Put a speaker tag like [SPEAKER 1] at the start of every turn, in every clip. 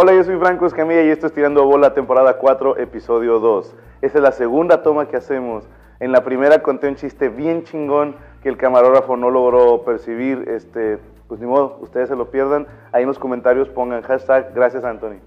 [SPEAKER 1] Hola, yo soy Franco Escamilla y esto es Tirando Bola, temporada 4, episodio 2. Esta es la segunda toma que hacemos. En la primera conté un chiste bien chingón que el camarógrafo no logró percibir. Este, pues ni modo, ustedes se lo pierdan. Ahí en los comentarios pongan hashtag gracias Anthony.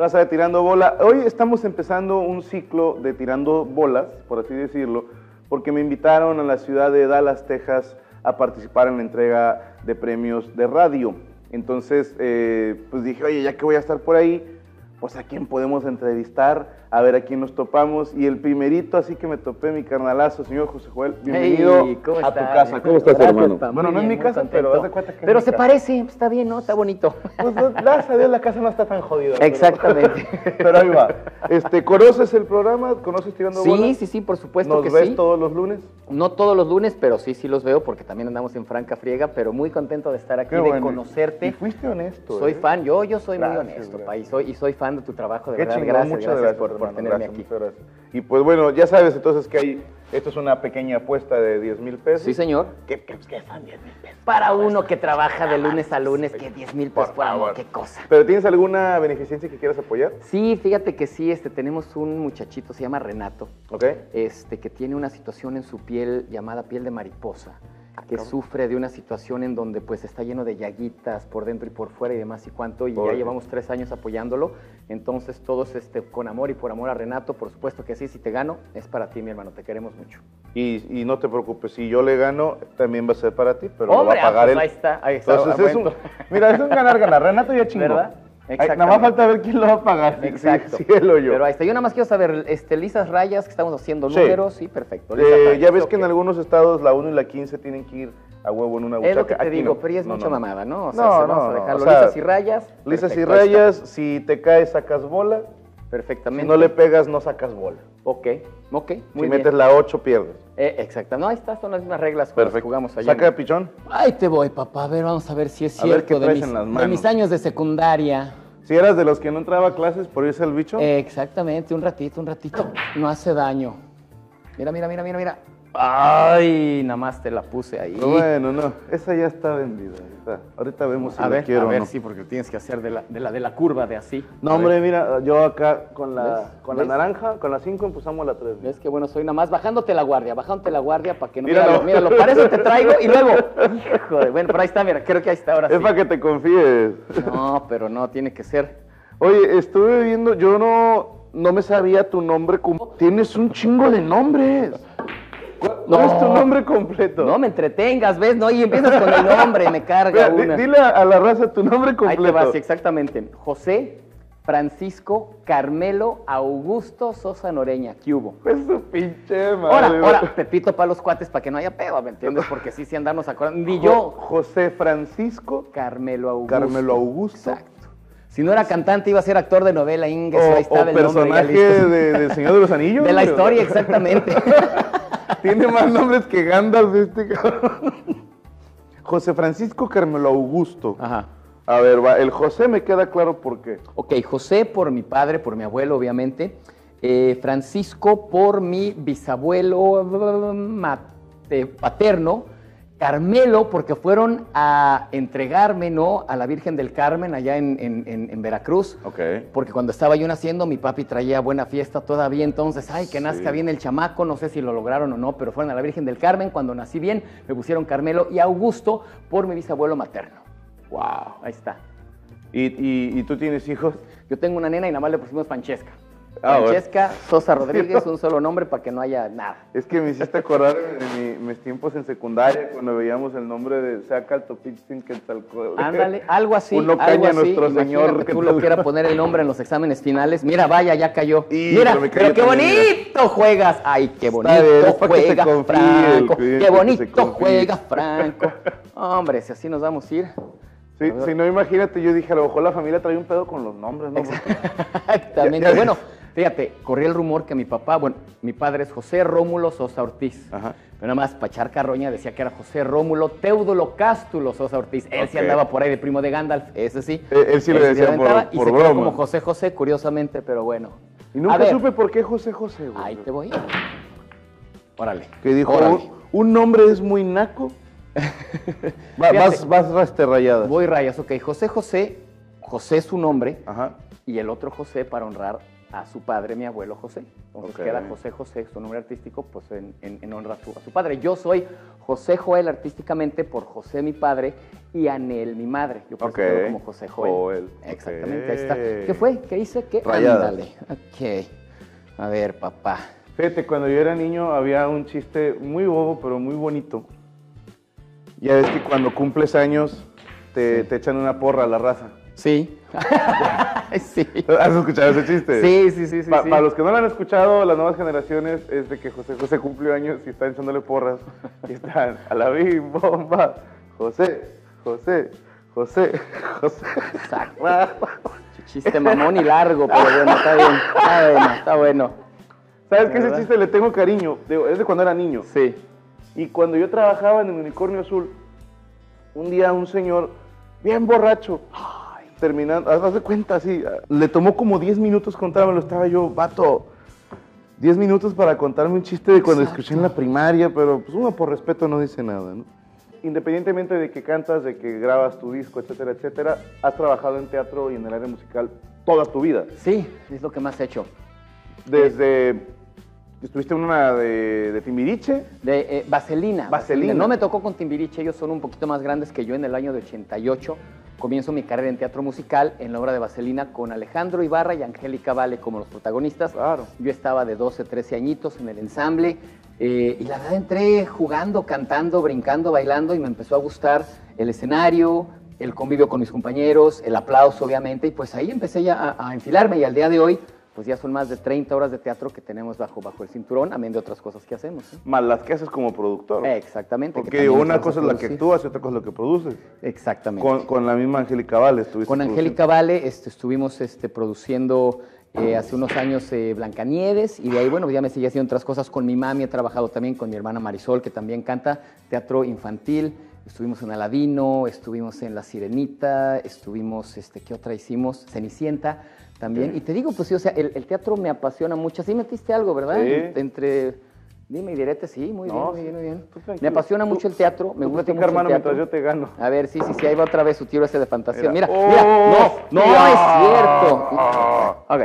[SPEAKER 1] Raza de Tirando Bola. Hoy estamos empezando un ciclo de Tirando Bolas, por así decirlo, porque me invitaron a la ciudad de Dallas, Texas, a participar en la entrega de premios de radio. Entonces, eh, pues dije, oye, ya que voy a estar por ahí, pues a quién podemos entrevistar, a ver a quién nos topamos. Y el primerito, así que me topé mi carnalazo, señor José Joel, bienvenido
[SPEAKER 2] Hey, ¿cómo
[SPEAKER 1] a tu casa. ¿Cómo estás,
[SPEAKER 2] Gracias,
[SPEAKER 1] hermano?
[SPEAKER 2] pa,
[SPEAKER 1] Bueno, no es
[SPEAKER 2] bien,
[SPEAKER 1] mi
[SPEAKER 2] muy
[SPEAKER 1] casa, pero
[SPEAKER 2] contento.
[SPEAKER 1] haz de cuenta que es
[SPEAKER 2] Pero
[SPEAKER 1] mi
[SPEAKER 2] se
[SPEAKER 1] casa.
[SPEAKER 2] parece, está bien, ¿no? Está bonito.
[SPEAKER 1] Pues, no, gracias a Dios la casa no está tan jodida.
[SPEAKER 2] Exactamente.
[SPEAKER 1] Pero, ahí va. Este, ¿Conoces el programa? ¿Conoces Tirando Bola?
[SPEAKER 2] Sí, sí, sí, por supuesto
[SPEAKER 1] ¿Nos
[SPEAKER 2] que
[SPEAKER 1] ves
[SPEAKER 2] sí.
[SPEAKER 1] todos los lunes?
[SPEAKER 2] No todos los lunes, pero sí, sí los veo porque también andamos en franca friega, pero muy contento de estar aquí,
[SPEAKER 1] Qué
[SPEAKER 2] de
[SPEAKER 1] bueno. Y
[SPEAKER 2] conocerte.
[SPEAKER 1] fuiste honesto.
[SPEAKER 2] Soy
[SPEAKER 1] ¿eh?
[SPEAKER 2] fan, yo, yo soy
[SPEAKER 1] Gracias,
[SPEAKER 2] muy honesto,
[SPEAKER 1] gracias.
[SPEAKER 2] pa, y soy, y soy fan de tu trabajo, de
[SPEAKER 1] Qué
[SPEAKER 2] verdad.
[SPEAKER 1] chingón,
[SPEAKER 2] gracias,
[SPEAKER 1] muchas
[SPEAKER 2] gracias,
[SPEAKER 1] gracias,
[SPEAKER 2] por, por tenerme
[SPEAKER 1] gracias,
[SPEAKER 2] aquí.
[SPEAKER 1] gracias. Y pues bueno, ya sabes entonces que hay, esto es una pequeña apuesta de 10 mil pesos.
[SPEAKER 2] Sí, señor.
[SPEAKER 1] ¿Qué, qué, qué son 10 mil pesos?
[SPEAKER 2] Para uno que trabaja de lunes a lunes, que 10 mil pesos
[SPEAKER 1] Por favor.
[SPEAKER 2] qué cosa.
[SPEAKER 1] ¿Pero tienes alguna beneficencia que quieras apoyar?
[SPEAKER 2] Sí, fíjate que sí, este, tenemos un muchachito, se llama Renato,
[SPEAKER 1] ¿Ok?
[SPEAKER 2] este, que tiene una situación en su piel llamada piel de mariposa, que sufre de una situación en donde pues está lleno de llaguitas por dentro y por fuera y demás y cuánto, y
[SPEAKER 1] Pobre.
[SPEAKER 2] ya llevamos tres años apoyándolo, entonces todos este, con amor y por amor a Renato, por supuesto que sí, si te gano, es para ti mi hermano, te queremos mucho.
[SPEAKER 1] Y, y no te preocupes, si yo le gano, también va a ser para ti, pero lo va
[SPEAKER 2] Hombre,
[SPEAKER 1] a pagar
[SPEAKER 2] ah, pues
[SPEAKER 1] él.
[SPEAKER 2] ahí está, ahí está.
[SPEAKER 1] Entonces es un, mira, es un ganar-ganar. Renato ya chingó.
[SPEAKER 2] ¿Verdad?
[SPEAKER 1] Ay, Nada más falta ver quién lo va a pagar. si-
[SPEAKER 2] Exacto.
[SPEAKER 1] Si, si él o yo.
[SPEAKER 2] Pero ahí está. Yo nada más quiero saber, este, lisas rayas, que estamos haciendo números, sí, perfecto.
[SPEAKER 1] Eh, ya ves que en algunos estados la 1 y la 15 tienen que ir a huevo en una buchaca.
[SPEAKER 2] Es lo que te
[SPEAKER 1] Aquí
[SPEAKER 2] digo,
[SPEAKER 1] no.
[SPEAKER 2] pero ya es
[SPEAKER 1] No,
[SPEAKER 2] mucha
[SPEAKER 1] no,
[SPEAKER 2] mamada, ¿no? O sea,
[SPEAKER 1] No,
[SPEAKER 2] se-
[SPEAKER 1] no,
[SPEAKER 2] vamos a dejarlo
[SPEAKER 1] o sea,
[SPEAKER 2] lisas y rayas.
[SPEAKER 1] Lisas y
[SPEAKER 2] perfecto,
[SPEAKER 1] rayas, si te caes sacas bola, si
[SPEAKER 2] Perfectamente.
[SPEAKER 1] no le pegas no sacas bola.
[SPEAKER 2] Ok, ok, muy
[SPEAKER 1] si
[SPEAKER 2] bien.
[SPEAKER 1] metes la 8 pierdes.
[SPEAKER 2] Eh, exacto. No, ahí está, son las mismas reglas con las que
[SPEAKER 1] Perfecto.
[SPEAKER 2] jugamos allá.
[SPEAKER 1] Saca de pichón.
[SPEAKER 3] Ahí te voy, papá. A ver, vamos a ver si es
[SPEAKER 1] A ver
[SPEAKER 3] cierto
[SPEAKER 1] qué
[SPEAKER 3] de,
[SPEAKER 1] traes
[SPEAKER 3] mis,
[SPEAKER 1] en las
[SPEAKER 3] de mis años de secundaria.
[SPEAKER 1] Si eras de los que no entraba a clases por irse al bicho.
[SPEAKER 3] Exactamente, un ratito, un ratito. No hace daño.
[SPEAKER 2] Mira, mira, mira, mira, mira. Ay, nada más te la puse ahí.
[SPEAKER 1] Pero bueno, no, esa ya está vendida. ahorita- Ahorita vemos si
[SPEAKER 2] a
[SPEAKER 1] la
[SPEAKER 2] ver,
[SPEAKER 1] quiero
[SPEAKER 2] a ver,
[SPEAKER 1] no.
[SPEAKER 2] sí, porque tienes que hacer de la, de la, de la curva de así.
[SPEAKER 1] No,
[SPEAKER 2] A
[SPEAKER 1] hombre,
[SPEAKER 2] ver.
[SPEAKER 1] mira, yo acá con la,
[SPEAKER 2] ¿Ves?
[SPEAKER 1] con la
[SPEAKER 2] ¿Ves?
[SPEAKER 1] naranja, con la 5 empezamos la 3.
[SPEAKER 2] ¿Ves qué bueno soy? Nada más bajándote la guardia, bajándote la guardia para que no...
[SPEAKER 1] Míralo.
[SPEAKER 2] Míralo, míralo, para eso te traigo y luego... Joder, bueno, pero ahí está, mira, creo que ahí está ahora sí.
[SPEAKER 1] Es para que te confíes.
[SPEAKER 2] No, pero no, tiene que ser.
[SPEAKER 1] Oye, estuve viendo, yo no, no me sabía tu nombre. Tienes un chingo de nombres. ¿Cuál cuál es tu
[SPEAKER 2] No.
[SPEAKER 1] nombre completo?
[SPEAKER 2] No me entretengas, ¿ves? No, y empiezas con el nombre, me carga una.
[SPEAKER 1] dile a, la raza tu nombre
[SPEAKER 2] Ahí
[SPEAKER 1] completo.
[SPEAKER 2] te va, sí, exactamente. José Francisco Carmelo Augusto Sosa Noreña, ¿qué hubo?
[SPEAKER 1] Es su pinche madre.
[SPEAKER 2] Ahora, ahora, Pepito para los cuates para que no haya pedo, ¿me entiendes? Porque sí, sí andarnos acordando. Ni yo,
[SPEAKER 1] José Francisco
[SPEAKER 2] Carmelo Augusto.
[SPEAKER 1] Carmelo Augusto.
[SPEAKER 2] Exacto. Si no era cantante, iba a ser actor de novela, Inges,
[SPEAKER 1] O,
[SPEAKER 2] ahí estaba
[SPEAKER 1] o
[SPEAKER 2] el
[SPEAKER 1] personaje de, del Señor de los Anillos.
[SPEAKER 2] De la historia, exactamente.
[SPEAKER 1] Tiene más nombres que Gandalf este cabrón. José Francisco Carmelo Augusto.
[SPEAKER 2] Ajá.
[SPEAKER 1] A ver, va, el José me queda claro por qué.
[SPEAKER 2] Ok, José por mi padre, por mi abuelo, obviamente. Eh, Francisco por mi bisabuelo mate- paterno. Carmelo porque fueron a entregarme, ¿no? A la Virgen del Carmen allá en, en- en- en Veracruz.
[SPEAKER 1] Ok.
[SPEAKER 2] Porque cuando estaba yo naciendo, mi papi traía buena fiesta todavía, entonces, ay, que nazca
[SPEAKER 1] Sí.
[SPEAKER 2] bien el chamaco, no sé si lo lograron o no, pero fueron a la Virgen del Carmen, cuando nací bien, me pusieron Carmelo y Augusto por mi bisabuelo materno.
[SPEAKER 1] Wow.
[SPEAKER 2] Ahí está.
[SPEAKER 1] ¿Y, y, y tú tienes hijos?
[SPEAKER 2] Yo tengo una nena y nada más le pusimos Francesca.
[SPEAKER 1] Ah, bueno.
[SPEAKER 2] Francesca Sosa Rodríguez, un solo nombre para que no haya nada.
[SPEAKER 1] Es que me hiciste acordar de mi- mis tiempos en secundaria cuando veíamos el nombre de Saca el Topitzin Quetzalcóatl.
[SPEAKER 2] Ándale, algo así,
[SPEAKER 1] Uno
[SPEAKER 2] algo así.
[SPEAKER 1] nuestro señor.
[SPEAKER 2] que tú lo quieras poner el nombre en los exámenes finales. Mira, vaya, ya cayó.
[SPEAKER 1] Y,
[SPEAKER 2] Mira,
[SPEAKER 1] pero
[SPEAKER 2] qué bonito juegas. Ay, qué bonito
[SPEAKER 1] bien,
[SPEAKER 2] juega
[SPEAKER 1] confíe,
[SPEAKER 2] Franco. Qué bonito juega Franco. Hombre, si así nos vamos a ir.
[SPEAKER 1] Sí, si no, imagínate, yo dije, a lo mejor la familia trae un pedo con los nombres, ¿no?
[SPEAKER 2] Exactamente. Bueno, Fíjate, corría el rumor que mi papá, bueno, mi padre es José Rómulo Sosa Ortiz.
[SPEAKER 1] Ajá.
[SPEAKER 2] Pero nada más, para echar carroña decía que era José Rómulo Teodulo Cástulo Sosa Ortiz. Él sí andaba por ahí de primo de Gandalf, ese sí.
[SPEAKER 1] Eh, él sí le
[SPEAKER 2] Ese
[SPEAKER 1] decía por-
[SPEAKER 2] y
[SPEAKER 1] por
[SPEAKER 2] se quedó
[SPEAKER 1] broma.
[SPEAKER 2] como José José, curiosamente, pero bueno.
[SPEAKER 1] Y nunca
[SPEAKER 2] ver,
[SPEAKER 1] supe por qué José José, güey.
[SPEAKER 2] Ahí te voy. Órale.
[SPEAKER 1] Que dijo,
[SPEAKER 2] Órale.
[SPEAKER 1] un, nombre es muy naco. Va- vas, vas raste rayadas.
[SPEAKER 2] Voy rayas, ok. José José, José es su nombre
[SPEAKER 1] Ajá.
[SPEAKER 2] y el otro José para honrar a su padre, mi abuelo José. Entonces queda José José, su nombre artístico, pues en, en- en honra a su, a su padre. Yo soy José Joel artísticamente por José mi padre y Anel mi madre. Yo por eso
[SPEAKER 1] Ok.
[SPEAKER 2] quedo como José Joel.
[SPEAKER 1] Joel,
[SPEAKER 2] Exactamente, ahí está. ¿Qué fue? ¿Qué hice? ¿Qué?
[SPEAKER 1] Rayadas.
[SPEAKER 2] Ándale. Ok. A ver, papá.
[SPEAKER 1] Fíjate, cuando yo era niño había un chiste muy bobo, pero muy bonito. Ya ves que cuando cumples años te, te echan una porra a la raza.
[SPEAKER 2] Sí. sí.
[SPEAKER 1] ¿Has escuchado ese chiste?
[SPEAKER 2] Sí, sí, sí, sí.
[SPEAKER 1] Pa-
[SPEAKER 2] sí.
[SPEAKER 1] Para los que no lo han escuchado, las nuevas generaciones es de que José José cumplió años y están echándole porras. Y están a la bim, bomba. José, José, José, José.
[SPEAKER 2] Exacto. Chiste mamón y largo, pero bueno, está bien. Está bueno, está bueno.
[SPEAKER 1] ¿Sabes qué? Ese chiste le tengo cariño. Es de cuando era niño.
[SPEAKER 2] Sí.
[SPEAKER 1] Y cuando yo trabajaba en el Unicornio Azul, un día un señor, bien borracho, terminando, haz de cuenta así, le tomó como 10 minutos contármelo, estaba yo, vato, 10 minutos para contarme un chiste de cuando escuché en la primaria, pero pues uno por respeto no dice nada, ¿no? Independientemente de que cantas, de que grabas tu disco, etcétera, etcétera, has trabajado en teatro y en el área musical toda tu vida.
[SPEAKER 2] Sí, es lo que más he hecho.
[SPEAKER 1] Desde, estuviste en una de, de Timbiriche,
[SPEAKER 2] De eh, Vaselina.
[SPEAKER 1] Vaselina.
[SPEAKER 2] No me tocó con Timbiriche, ellos son un poquito más grandes que yo en el año de 88. Comienzo mi carrera en teatro musical en la obra de Vaselina con Alejandro Ibarra y Angélica Vale como los protagonistas.
[SPEAKER 1] Claro.
[SPEAKER 2] Yo estaba de 12, 13 añitos en el ensamble eh, y la verdad entré jugando, cantando, brincando, bailando y me empezó a gustar el escenario, el convivio con mis compañeros, el aplauso obviamente y pues ahí empecé ya a, a enfilarme y al día de hoy pues ya son más de 30 horas de teatro que tenemos bajo, bajo el cinturón, amén de otras cosas que hacemos.
[SPEAKER 1] más las que haces como productor.
[SPEAKER 2] Exactamente. que
[SPEAKER 1] Porque una
[SPEAKER 2] a
[SPEAKER 1] cosa es la que actúas y otra cosa es lo que produces.
[SPEAKER 2] Exactamente.
[SPEAKER 1] Con, con la misma Angélica Vale estuviste
[SPEAKER 2] Con Angélica Vale este, estuvimos este, produciendo eh, hace unos años eh, Blancanieves y de ahí, bueno, ya me seguí haciendo otras cosas con mi mami, he trabajado también con mi hermana Marisol, que también canta teatro infantil. Estuvimos en Aladino, estuvimos en La Sirenita, estuvimos, este, ¿qué otra hicimos? Cenicienta también. Y te digo, pues sí, o sea, el, el teatro me apasiona mucho. Sí metiste algo, ¿verdad?
[SPEAKER 1] Sí.
[SPEAKER 2] Entre, dime y direte, sí, muy
[SPEAKER 1] No,
[SPEAKER 2] bien, muy bien, muy bien. Me apasiona mucho el teatro, me
[SPEAKER 1] Tú
[SPEAKER 2] gusta mucho
[SPEAKER 1] hermano,
[SPEAKER 2] el teatro.
[SPEAKER 1] mientras yo te gano.
[SPEAKER 2] A ver, sí, sí, sí, ahí va otra vez su tiro ese de fantasía. Mira,
[SPEAKER 1] Mira.
[SPEAKER 2] mira,
[SPEAKER 1] ¡Oh,
[SPEAKER 2] no, no
[SPEAKER 1] hostia!
[SPEAKER 2] es cierto. Ok,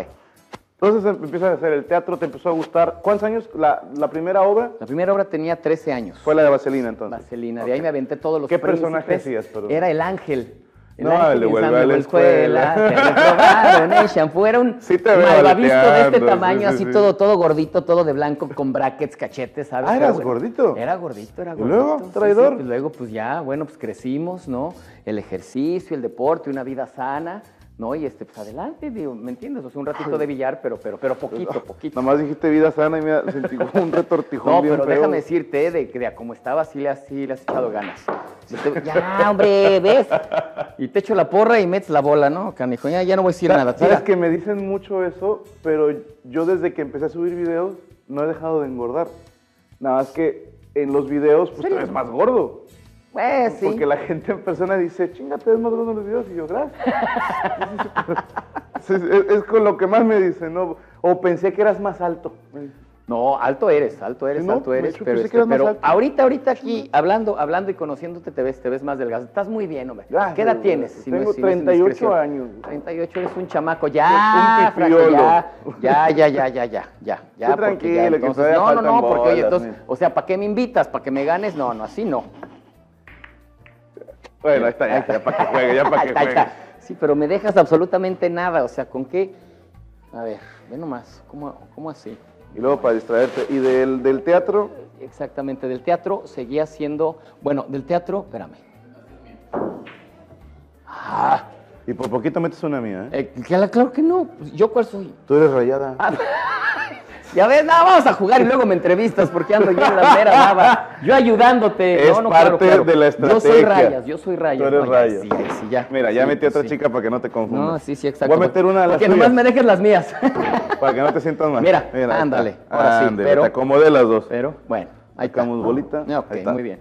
[SPEAKER 1] Entonces em- empiezas a hacer el teatro, te empezó a gustar. ¿Cuántos años? La, la primera obra
[SPEAKER 2] la primera obra tenía 13 años.
[SPEAKER 1] fue la de Vaselina, entonces.
[SPEAKER 2] Vaselina, de ahí me aventé todos los
[SPEAKER 1] ¿Qué personaje
[SPEAKER 2] príncipes.
[SPEAKER 1] hacías, perdón?
[SPEAKER 2] Era el ángel.
[SPEAKER 1] No, el de
[SPEAKER 2] en
[SPEAKER 1] Vuelve a la escuela.
[SPEAKER 2] Te reprobaron el shampoo. Era un
[SPEAKER 1] Sí
[SPEAKER 2] malvavisco de este tamaño,
[SPEAKER 1] sí, sí,
[SPEAKER 2] así
[SPEAKER 1] sí.
[SPEAKER 2] todo, todo gordito, todo de blanco, con brackets, cachetes, ¿sabes?
[SPEAKER 1] Ah, ¿eras
[SPEAKER 2] bueno,
[SPEAKER 1] gordito?
[SPEAKER 2] Era gordito, era
[SPEAKER 1] ¿Y
[SPEAKER 2] gordito.
[SPEAKER 1] luego,
[SPEAKER 2] Sí, sí,
[SPEAKER 1] traidor?
[SPEAKER 2] pues luego, pues ya, bueno, pues crecimos, ¿no? El ejercicio, el deporte, una vida sana, ¿no? Y este, pues adelante, digo, ¿me entiendes? O sea, un ratito de billar, pero, pero, pero poquito, poquito.
[SPEAKER 1] Nomás dijiste vida sana y me sentí como un retortijón
[SPEAKER 2] No,
[SPEAKER 1] bien
[SPEAKER 2] pero
[SPEAKER 1] feo.
[SPEAKER 2] déjame decirte, de que de a como estaba, sí le, has- sí le has echado ganas. Sí te- ya, hombre, ¿ves? Y te echo la porra y metes la bola, ¿no, canijo? Ya, ya no voy a decir nada.
[SPEAKER 1] Sabes
[SPEAKER 2] Tira.
[SPEAKER 1] que me dicen mucho eso, pero yo desde que empecé a subir videos no he dejado de engordar. Nada más que en los videos pues te
[SPEAKER 2] ¿Serio?
[SPEAKER 1] ves más gordo.
[SPEAKER 2] Pues sí.
[SPEAKER 1] Porque la gente en persona dice, chinga, te ves más gordo en los videos. Y yo, gracias. es, es- es con lo que más me dicen, ¿no? O pensé que eras más alto.
[SPEAKER 2] No, alto eres, alto eres,
[SPEAKER 1] no,
[SPEAKER 2] alto eres, pero, este, pero
[SPEAKER 1] alto.
[SPEAKER 2] ahorita, ahorita aquí, hablando, hablando y conociéndote, te ves, te ves más delgado. Estás muy bien, hombre.
[SPEAKER 1] Gracias,
[SPEAKER 2] ¿Qué edad tienes? Si no
[SPEAKER 1] Tengo
[SPEAKER 2] es- si no es
[SPEAKER 1] 38
[SPEAKER 2] indiscreción.
[SPEAKER 1] años.
[SPEAKER 2] 38, eres un chamaco. Ya,
[SPEAKER 1] Un
[SPEAKER 2] ya, ya, ya, ya, ya, ya, ya, ya.
[SPEAKER 1] Tranquilo,
[SPEAKER 2] ya, entonces, no, no, no, porque oye, entonces, o sea, ¿para qué me invitas? ¿Para que me ganes? No, no, así no.
[SPEAKER 1] Bueno, ahí está, ya, ya para que juegue, ya para que juegue.
[SPEAKER 2] está. Sí, pero me dejas absolutamente nada, o sea, ¿con qué? A ver, ve nomás, ¿cómo, cómo así?
[SPEAKER 1] Y luego para distraerte. Y del, del teatro,
[SPEAKER 2] Exactamente, del teatro seguía siendo, bueno, del teatro, espérame. Ah,
[SPEAKER 1] y por poquito metes una mía, ¿eh?
[SPEAKER 2] eh, claro, claro que no, pues, ¿yo cuál soy?
[SPEAKER 1] Tú eres rayada.
[SPEAKER 2] Ah, ya ves, no, vamos a jugar y luego me entrevistas porque ando yo en la mera baba. Yo ayudándote.
[SPEAKER 1] Es
[SPEAKER 2] no, no, claro,
[SPEAKER 1] parte
[SPEAKER 2] claro.
[SPEAKER 1] de la
[SPEAKER 2] Yo soy
[SPEAKER 1] estrategia.
[SPEAKER 2] rayas, yo soy rayas.
[SPEAKER 1] Tú eres
[SPEAKER 2] no,
[SPEAKER 1] rayas.
[SPEAKER 2] Sí, ahí sí, ya.
[SPEAKER 1] Mira, ya
[SPEAKER 2] Sí,
[SPEAKER 1] metí otra
[SPEAKER 2] sí.
[SPEAKER 1] chica para que no te confundas.
[SPEAKER 2] No, sí, sí, exacto.
[SPEAKER 1] Voy a meter una de las
[SPEAKER 2] Porque nomás me dejes las mías.
[SPEAKER 1] Para que no te sientas mal.
[SPEAKER 2] Mira, ándale, ahora sí, pero-
[SPEAKER 1] Te acomodé las dos.
[SPEAKER 2] Pero, bueno, ahí
[SPEAKER 1] Sacamos
[SPEAKER 2] está.
[SPEAKER 1] bolita.
[SPEAKER 2] Ok,
[SPEAKER 1] Ahí está.
[SPEAKER 2] muy bien.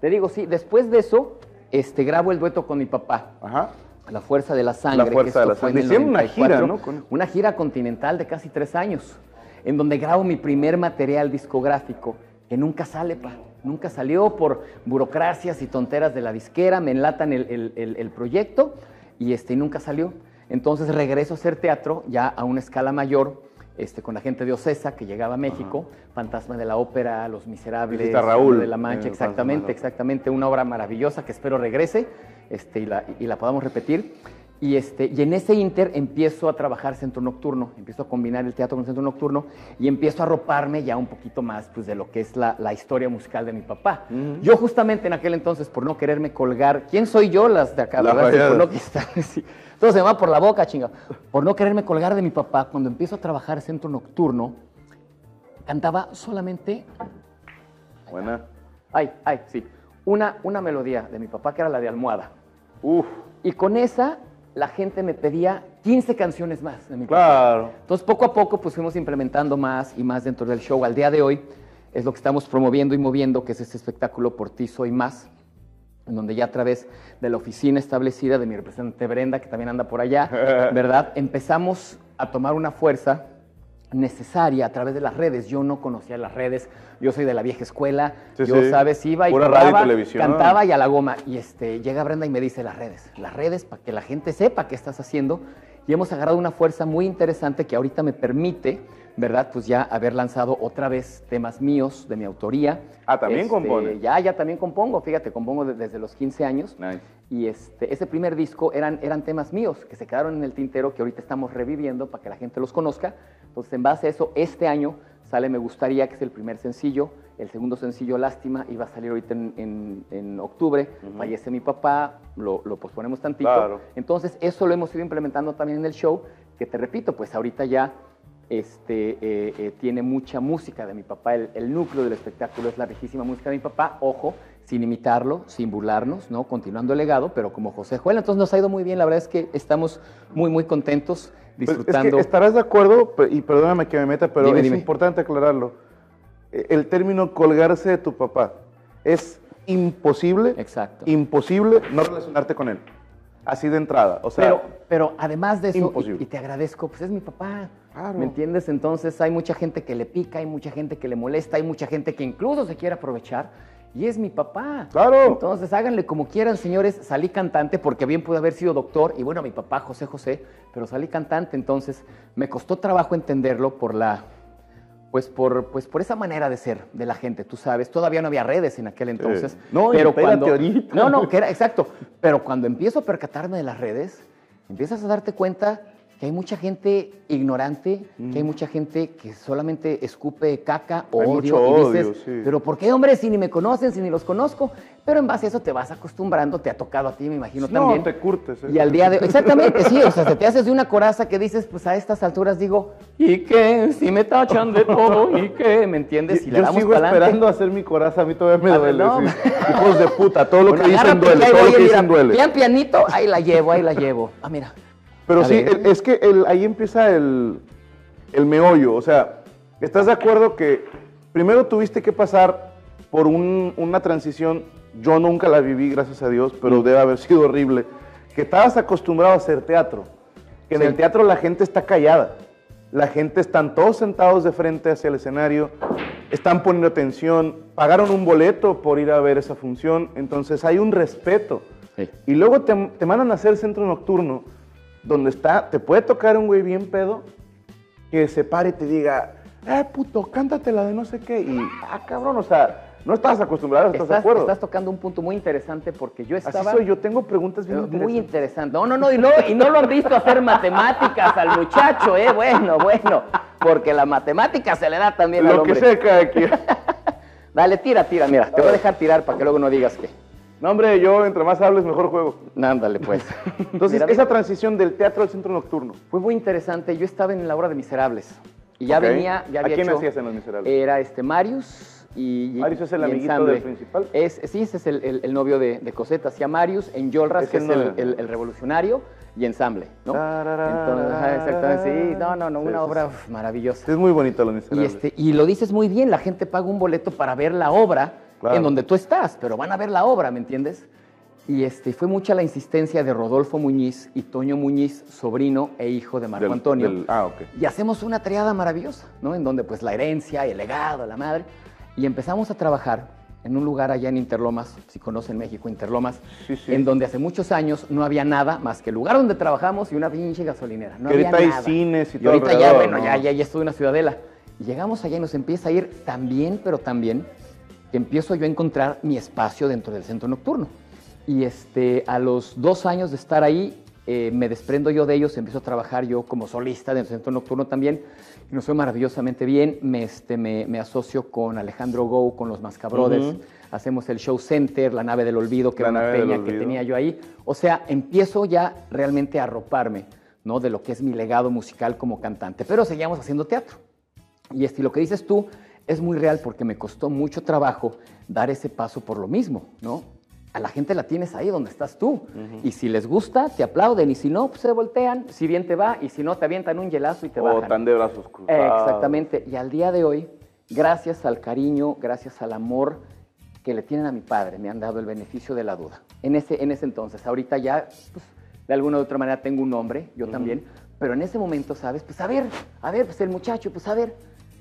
[SPEAKER 2] Te digo, sí, después de eso, este, grabo el dueto con mi papá.
[SPEAKER 1] Ajá.
[SPEAKER 2] La Fuerza de la Sangre.
[SPEAKER 1] La Fuerza
[SPEAKER 2] que
[SPEAKER 1] de
[SPEAKER 2] esto
[SPEAKER 1] la
[SPEAKER 2] fue en
[SPEAKER 1] Sangre. Hicieron una
[SPEAKER 2] 94,
[SPEAKER 1] gira, ¿no? Con-
[SPEAKER 2] Una gira continental de casi tres años, en donde grabo mi primer material discográfico, que nunca sale, pa. Nunca salió por burocracias y tonteras de la disquera, me enlatan el, el- el- el proyecto y este, y nunca salió. Entonces regreso a hacer teatro ya a una escala mayor, este, con la gente de Ocesa que llegaba a México, Fantasma de la Ópera, Los Miserables,
[SPEAKER 1] Raúl
[SPEAKER 2] de la Mancha,
[SPEAKER 1] la
[SPEAKER 2] exactamente, exactamente, una obra maravillosa que espero regrese este, y, la, y la podamos repetir. Y, este, y en ese inter empiezo a trabajar centro nocturno, empiezo a combinar el teatro con el centro nocturno y empiezo a arroparme ya un poquito más pues, de lo que es la, la historia musical de mi papá. Yo justamente en aquel entonces, por no quererme colgar, ¿quién soy yo? Las de acá,
[SPEAKER 1] La
[SPEAKER 2] por no quitar- sí. Todo se me va por la boca, chinga. Por no quererme colgar de mi papá, cuando empiezo a trabajar centro nocturno, cantaba solamente
[SPEAKER 1] Buena.
[SPEAKER 2] Ay, ay, sí. Una, una melodía de mi papá que era la de almohada.
[SPEAKER 1] Uf,
[SPEAKER 2] Y con esa la gente me pedía 15 canciones más de mi papá.
[SPEAKER 1] claro.
[SPEAKER 2] Entonces poco a poco pues fuimos implementando más y más dentro del show. Al día de hoy es lo que estamos promoviendo y moviendo, que es este espectáculo Por ti soy más, en donde ya a través de la oficina establecida de mi representante Brenda, que también anda por allá, ¿verdad? Empezamos a tomar una fuerza necesaria a través de las redes. Yo no conocía las redes, yo soy de la vieja escuela,
[SPEAKER 1] Sí,
[SPEAKER 2] yo
[SPEAKER 1] sí.
[SPEAKER 2] sabes, iba y
[SPEAKER 1] radio y
[SPEAKER 2] cantaba y a la goma. Y este, llega Brenda y me dice las redes, las redes para que la gente sepa qué estás haciendo. Y hemos agarrado una fuerza muy interesante que ahorita me permite, ¿verdad? Pues ya haber lanzado otra vez temas míos de mi autoría.
[SPEAKER 1] Ah, ¿también
[SPEAKER 2] Este,
[SPEAKER 1] compone?
[SPEAKER 2] Ya, ya también compongo, fíjate, compongo de- desde los 15 años.
[SPEAKER 1] Nice.
[SPEAKER 2] Y este, ese primer disco eran, eran temas míos que se quedaron en el tintero que ahorita estamos reviviendo para que la gente los conozca. Entonces, en base a eso, este año sale Me Gustaría, que es el primer sencillo. El segundo sencillo, Lástima, iba a salir ahorita en, en- en octubre. Fallece mi papá, lo, lo posponemos tantito.
[SPEAKER 1] Claro.
[SPEAKER 2] Entonces, eso lo hemos ido implementando también en el show, que te repito, pues ahorita ya este, eh, eh, tiene mucha música de mi papá. El, el núcleo del espectáculo es la riquísima música de mi papá. Ojo, sin imitarlo, sin burlarnos, ¿no? Continuando el legado, pero como José Joel. Entonces nos ha ido muy bien. La verdad es que estamos muy, muy contentos
[SPEAKER 1] Pues,
[SPEAKER 2] disfrutando.
[SPEAKER 1] es que estarás de acuerdo, y perdóname que me meta, pero
[SPEAKER 2] Dime,
[SPEAKER 1] es
[SPEAKER 2] dime.
[SPEAKER 1] importante aclararlo. Eh, El término colgarse de tu papá es imposible,
[SPEAKER 2] Exacto.
[SPEAKER 1] imposible no relacionarte con él. Así de entrada. O sea,
[SPEAKER 2] Pero, pero además de eso,
[SPEAKER 1] Imposible.
[SPEAKER 2] y, y te agradezco, pues es mi papá.
[SPEAKER 1] Claro.
[SPEAKER 2] ¿Me entiendes? Entonces hay mucha gente que le pica, hay mucha gente que le molesta, hay mucha gente que incluso se quiere aprovechar. Y es mi papá.
[SPEAKER 1] Claro.
[SPEAKER 2] Entonces háganle como quieran, señores. Salí cantante porque bien pude haber sido doctor. Y bueno, mi papá, José José, pero salí cantante. Entonces me costó trabajo entenderlo por la. Pues por, pues por esa manera de ser de la gente, tú sabes. Todavía no había redes en aquel entonces.
[SPEAKER 1] No,
[SPEAKER 2] pero cuando,
[SPEAKER 1] ahorita.
[SPEAKER 2] No, no, que era, exacto. Pero cuando empiezo a percatarme de las redes, empiezas a darte cuenta que hay mucha gente ignorante, que hay mucha gente que solamente escupe caca o
[SPEAKER 1] Hay
[SPEAKER 2] odio.
[SPEAKER 1] mucho
[SPEAKER 2] y dices,
[SPEAKER 1] odio, sí.
[SPEAKER 2] pero ¿por qué, hombre, si ni me conocen, si ni los conozco? Pero en base a eso te vas acostumbrando, te ha tocado a ti, me imagino
[SPEAKER 1] No,
[SPEAKER 2] también.
[SPEAKER 1] te curtes, ¿eh?
[SPEAKER 2] Y al día de Exactamente, sí, o sea, se te haces de una coraza que dices, pues a estas alturas digo, ¿y qué? Si me tachan de todo, ¿y qué? ¿Me entiendes? Y le
[SPEAKER 1] yo
[SPEAKER 2] damos
[SPEAKER 1] sigo
[SPEAKER 2] pa'lante.
[SPEAKER 1] esperando hacer mi coraza, a mí todavía me duele.
[SPEAKER 2] no,
[SPEAKER 1] sí. Hijos de puta, todo lo
[SPEAKER 2] Bueno,
[SPEAKER 1] que dicen duele, todo lo que dicen duele.
[SPEAKER 2] Pian pianito, ahí la llevo, ahí la llevo. Ah, mira.
[SPEAKER 1] Pero
[SPEAKER 2] A
[SPEAKER 1] sí, el- es que el- ahí empieza el, el meollo. O sea, ¿estás de acuerdo que primero tuviste que pasar por un- una transición? Yo nunca la viví, gracias a Dios, pero debe haber sido horrible. Que estabas acostumbrado a hacer teatro. Que en el teatro la gente está callada. La gente están todos sentados de frente hacia el escenario, están poniendo atención, pagaron un boleto por ir a ver esa función, entonces hay un respeto.
[SPEAKER 2] Sí.
[SPEAKER 1] Y luego te, te mandan a hacer centro nocturno, donde está, te puede tocar un güey bien pedo, que se pare y te diga, eh, puto, cántate la de no sé qué. Y, ah, cabrón, o sea, no estás acostumbrado, ¿estás, de
[SPEAKER 2] Estás,
[SPEAKER 1] acuerdo?
[SPEAKER 2] estás tocando un punto muy interesante porque yo
[SPEAKER 1] Así
[SPEAKER 2] estaba...
[SPEAKER 1] soy yo, tengo preguntas bien
[SPEAKER 2] Eh, Muy
[SPEAKER 1] interesantes.
[SPEAKER 2] interesante. No, no, no, y no, y no lo han visto hacer matemáticas al muchacho, ¿eh? Bueno, bueno, porque la matemática se le da también al
[SPEAKER 1] Lo que
[SPEAKER 2] hombre.
[SPEAKER 1] sea cada quien.
[SPEAKER 2] Dale, tira, tira, mira, te voy a dejar tirar para que luego no digas que.
[SPEAKER 1] No, hombre, yo entre más hables, mejor juego.
[SPEAKER 2] Ándale, pues.
[SPEAKER 1] Entonces,
[SPEAKER 2] Mira,
[SPEAKER 1] esa transición del teatro al centro nocturno.
[SPEAKER 2] Fue muy interesante. Yo estaba en la obra de Miserables. Y ya venía, ya
[SPEAKER 1] ¿A
[SPEAKER 2] había
[SPEAKER 1] quién
[SPEAKER 2] hecho-
[SPEAKER 1] hacías en Los Miserables?
[SPEAKER 2] Era este Marius y.
[SPEAKER 1] Marius es el
[SPEAKER 2] y
[SPEAKER 1] amiguito
[SPEAKER 2] ensamble.
[SPEAKER 1] del principal.
[SPEAKER 2] Es, sí, ese es el, el- el novio de, de Cosette. Hacía Marius en Yolras, que es el, el- revolucionario. y ensamble, ¿no? Entonces, ajá, exactamente, sí, no, no, no,
[SPEAKER 1] Sí,
[SPEAKER 2] una
[SPEAKER 1] sí,
[SPEAKER 2] obra uf, maravillosa.
[SPEAKER 1] Es muy bonito Los
[SPEAKER 2] Y,
[SPEAKER 1] Miserables.
[SPEAKER 2] este, y lo dices muy bien, la gente paga un boleto para ver la obra
[SPEAKER 1] Claro.
[SPEAKER 2] en donde tú estás, pero van a ver la obra, ¿me entiendes? Y este, fue mucha la insistencia de Rodolfo Muñiz y Toño Muñiz, sobrino e hijo de Marco
[SPEAKER 1] Del-
[SPEAKER 2] Antonio.
[SPEAKER 1] del- ah, ok.
[SPEAKER 2] Y hacemos una triada maravillosa, ¿no? En donde pues la herencia, el legado, la madre. Y empezamos a trabajar en un lugar allá en Interlomas, si conocen México, Interlomas,
[SPEAKER 1] Sí, sí.
[SPEAKER 2] en donde hace muchos años no había nada más que el lugar donde trabajamos y una pinche gasolinera. No
[SPEAKER 1] Que
[SPEAKER 2] había
[SPEAKER 1] ahorita hay
[SPEAKER 2] nada.
[SPEAKER 1] cines y
[SPEAKER 2] y
[SPEAKER 1] todo
[SPEAKER 2] ahorita ya, bueno,
[SPEAKER 1] ¿no?
[SPEAKER 2] ya, ya, ya estoy en una ciudadela. Y llegamos allá y nos empieza a ir tan bien, pero tan bien, que empiezo yo a encontrar mi espacio dentro del centro nocturno. Y este, a los dos años de estar ahí, eh, me desprendo yo de ellos, empiezo a trabajar yo como solista del centro nocturno también. Y nos fue maravillosamente bien. Me, este, me, me asocio con Alejandro Go, con los Mascabrothers.
[SPEAKER 1] Ujú.
[SPEAKER 2] Hacemos el Show Center, La Nave del Olvido, que
[SPEAKER 1] La
[SPEAKER 2] era una peña que tenía yo ahí. O sea, empiezo ya realmente a arroparme, ¿no? De lo que es mi legado musical como cantante. Pero seguíamos haciendo teatro. Y este, lo que dices tú es muy real porque me costó mucho trabajo dar ese paso por lo mismo, ¿no? A la gente la tienes ahí donde estás tú. Y si les gusta, te aplauden. Y si no, pues se voltean. Si bien te va. Y si no, te avientan un hielazo y te
[SPEAKER 1] o
[SPEAKER 2] bajan.
[SPEAKER 1] tan de brazos cruzados.
[SPEAKER 2] Exactamente. Y al día de hoy, gracias al cariño, gracias al amor que le tienen a mi padre, me han dado el beneficio de la duda. En ese, en ese entonces, ahorita ya, pues, de alguna u otra manera tengo un nombre, yo también, pero en ese momento, ¿sabes? Pues a ver, a ver, pues el muchacho, pues a ver.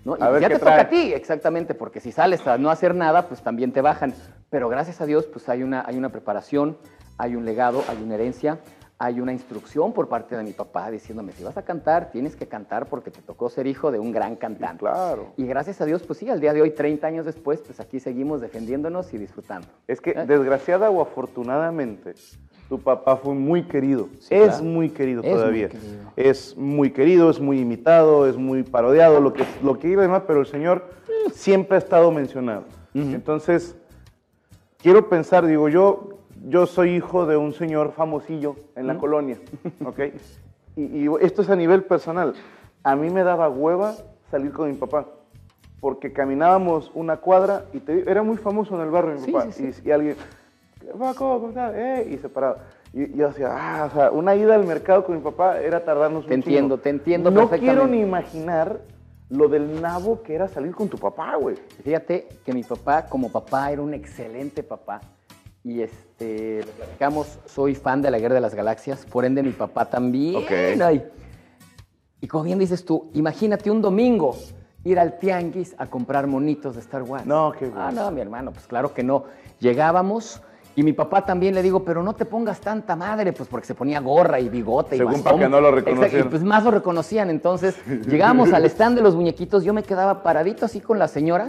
[SPEAKER 2] ¿No? Y
[SPEAKER 1] A ver
[SPEAKER 2] ya
[SPEAKER 1] qué
[SPEAKER 2] te toca a ti, exactamente, porque si sales a no hacer nada, pues también te bajan. Pero gracias a Dios, pues hay una, hay una preparación, hay un legado, hay una herencia, hay una instrucción por parte de mi papá diciéndome, si vas a cantar, tienes que cantar porque te tocó ser hijo de un gran cantante.
[SPEAKER 1] Claro.
[SPEAKER 2] Y gracias a Dios, pues sí, al día de hoy, 30 años después, pues aquí seguimos defendiéndonos y disfrutando.
[SPEAKER 1] Es que,
[SPEAKER 2] ¿Eh?
[SPEAKER 1] desgraciada o afortunadamente, tu papá fue muy querido.
[SPEAKER 2] Sí,
[SPEAKER 1] es
[SPEAKER 2] claro.
[SPEAKER 1] muy querido
[SPEAKER 2] Es muy
[SPEAKER 1] todavía.
[SPEAKER 2] querido.
[SPEAKER 1] Es muy querido, es muy imitado, es muy parodiado, lo que, lo que y demás, pero el señor siempre ha estado mencionado. Entonces, quiero pensar, digo, yo, yo soy hijo de un señor famosillo en la colonia, ¿ok? Y, y esto es a nivel personal. A mí me daba hueva salir con mi papá, porque caminábamos una cuadra y te- era muy famoso en el barrio mi
[SPEAKER 2] Sí,
[SPEAKER 1] papá.
[SPEAKER 2] sí, sí.
[SPEAKER 1] Y, y alguien, ¿qué va, cómo, cómo está? Eh, y se paraba. Y yo decía, ah, o sea, una ida al mercado con mi papá era tardarnos
[SPEAKER 2] Te
[SPEAKER 1] un
[SPEAKER 2] entiendo, te entiendo
[SPEAKER 1] No
[SPEAKER 2] perfectamente.
[SPEAKER 1] quiero ni imaginar lo del nabo que era salir con tu papá, güey.
[SPEAKER 2] Fíjate que mi papá, como papá, era un excelente papá. Y este, lo platicamos, soy fan de la Guerra de las Galaxias, por ende mi papá también.
[SPEAKER 1] Ok.
[SPEAKER 2] Ay. Y como bien dices tú, imagínate un domingo ir al tianguis a comprar monitos de Star Wars.
[SPEAKER 1] No, qué
[SPEAKER 2] Ah,
[SPEAKER 1] bueno.
[SPEAKER 2] no, mi hermano, pues claro que no. Llegábamos y mi papá también le digo, pero no te pongas tanta madre, pues porque se ponía gorra y bigote.
[SPEAKER 1] Según
[SPEAKER 2] y
[SPEAKER 1] para que no lo
[SPEAKER 2] Exacto,
[SPEAKER 1] reconocieran.
[SPEAKER 2] Y pues más lo reconocían. Entonces llegábamos al stand de los muñequitos, yo me quedaba paradito así con la señora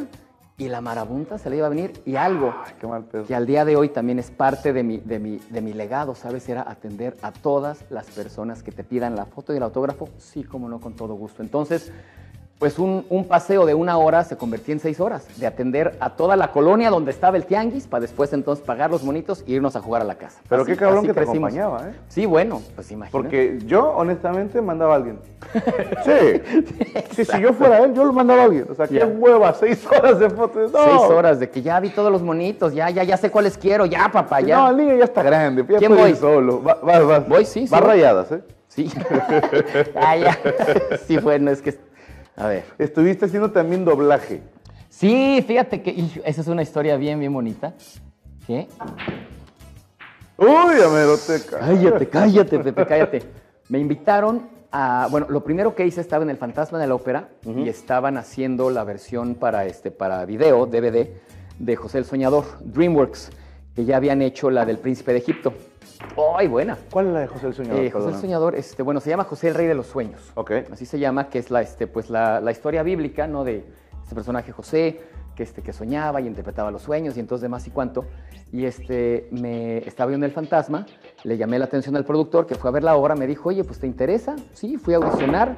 [SPEAKER 2] y la marabunta se le iba a venir y algo
[SPEAKER 1] Ay, qué mal pedo.
[SPEAKER 2] que al día de hoy también es parte de mi, de, mi, de mi legado, ¿sabes? Era atender a todas las personas que te pidan la foto y el autógrafo, sí, como no, con todo gusto. Entonces, pues un, un paseo de una hora se convertía en seis horas, de atender a toda la colonia donde estaba el tianguis, para después entonces pagar los monitos e irnos a jugar a la casa.
[SPEAKER 1] Pero
[SPEAKER 2] Así-
[SPEAKER 1] qué cabrón que te acompañaba, ¿eh?
[SPEAKER 2] Sí, bueno, pues imagínate.
[SPEAKER 1] Porque yo, honestamente, mandaba a alguien. Sí. sí, si yo fuera él, yo lo mandaba a alguien. O sea, qué hueva, seis horas de fotos. No.
[SPEAKER 2] Seis horas de que ya vi todos los monitos, ya, ya, ya sé cuáles quiero, ya, papá, ya.
[SPEAKER 1] No, el niño ya está grande, ya
[SPEAKER 2] ¿Quién voy?
[SPEAKER 1] ir solo. Va, va, va.
[SPEAKER 2] Voy, sí, sí
[SPEAKER 1] Va rayadas, ¿eh?
[SPEAKER 2] Sí. ah, ya. Sí, bueno, es que. A ver.
[SPEAKER 1] Estuviste haciendo también doblaje.
[SPEAKER 2] Sí, fíjate que esa es una historia bien, bien bonita. ¿Qué?
[SPEAKER 1] Uy, ameroteca.
[SPEAKER 2] Cállate, cállate, Pepe, cállate. Me invitaron a. Bueno, lo primero que hice estaba en el Fantasma de la Ópera y estaban haciendo la versión para, este, para video, DVD, de José el Soñador, Dreamworks, que ya habían hecho la del Príncipe de Egipto. ¡Ay, buena!
[SPEAKER 1] ¿Cuál es la de José el Soñador?
[SPEAKER 2] Eh, José el. Soñador, este, bueno, se llama José el Rey de los Sueños.
[SPEAKER 1] Ok.
[SPEAKER 2] Así se llama, que es la, este, pues la, la historia bíblica, ¿no? De este personaje José, que, este, que soñaba y interpretaba los sueños y entonces demás y cuánto. Y este, me estaba viendo el fantasma, le llamé la atención al productor que fue a ver la obra, me dijo, oye, pues ¿te interesa? Sí, fui a audicionar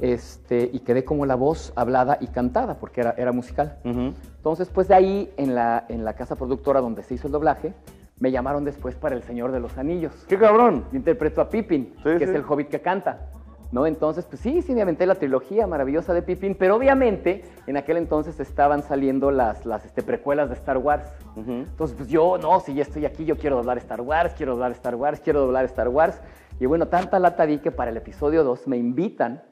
[SPEAKER 2] este, y quedé como la voz hablada y cantada, porque era, era musical.
[SPEAKER 1] Ujú.
[SPEAKER 2] Entonces, pues de ahí, en la, en la casa productora donde se hizo el doblaje, me llamaron después para El Señor de los Anillos.
[SPEAKER 1] ¡Qué cabrón!
[SPEAKER 2] Yo interpreto a Pippin,
[SPEAKER 1] Sí,
[SPEAKER 2] que
[SPEAKER 1] sí.
[SPEAKER 2] es el hobbit que canta. ¿No? Entonces, pues sí, sí, me aventé la trilogía maravillosa de Pippin, pero obviamente en aquel entonces estaban saliendo las, las este, precuelas de Star Wars. Entonces, pues yo, no, si ya estoy aquí, yo quiero doblar Star Wars, quiero doblar Star Wars, quiero doblar Star Wars. Y bueno, tanta lata di que para el episodio 2 me invitan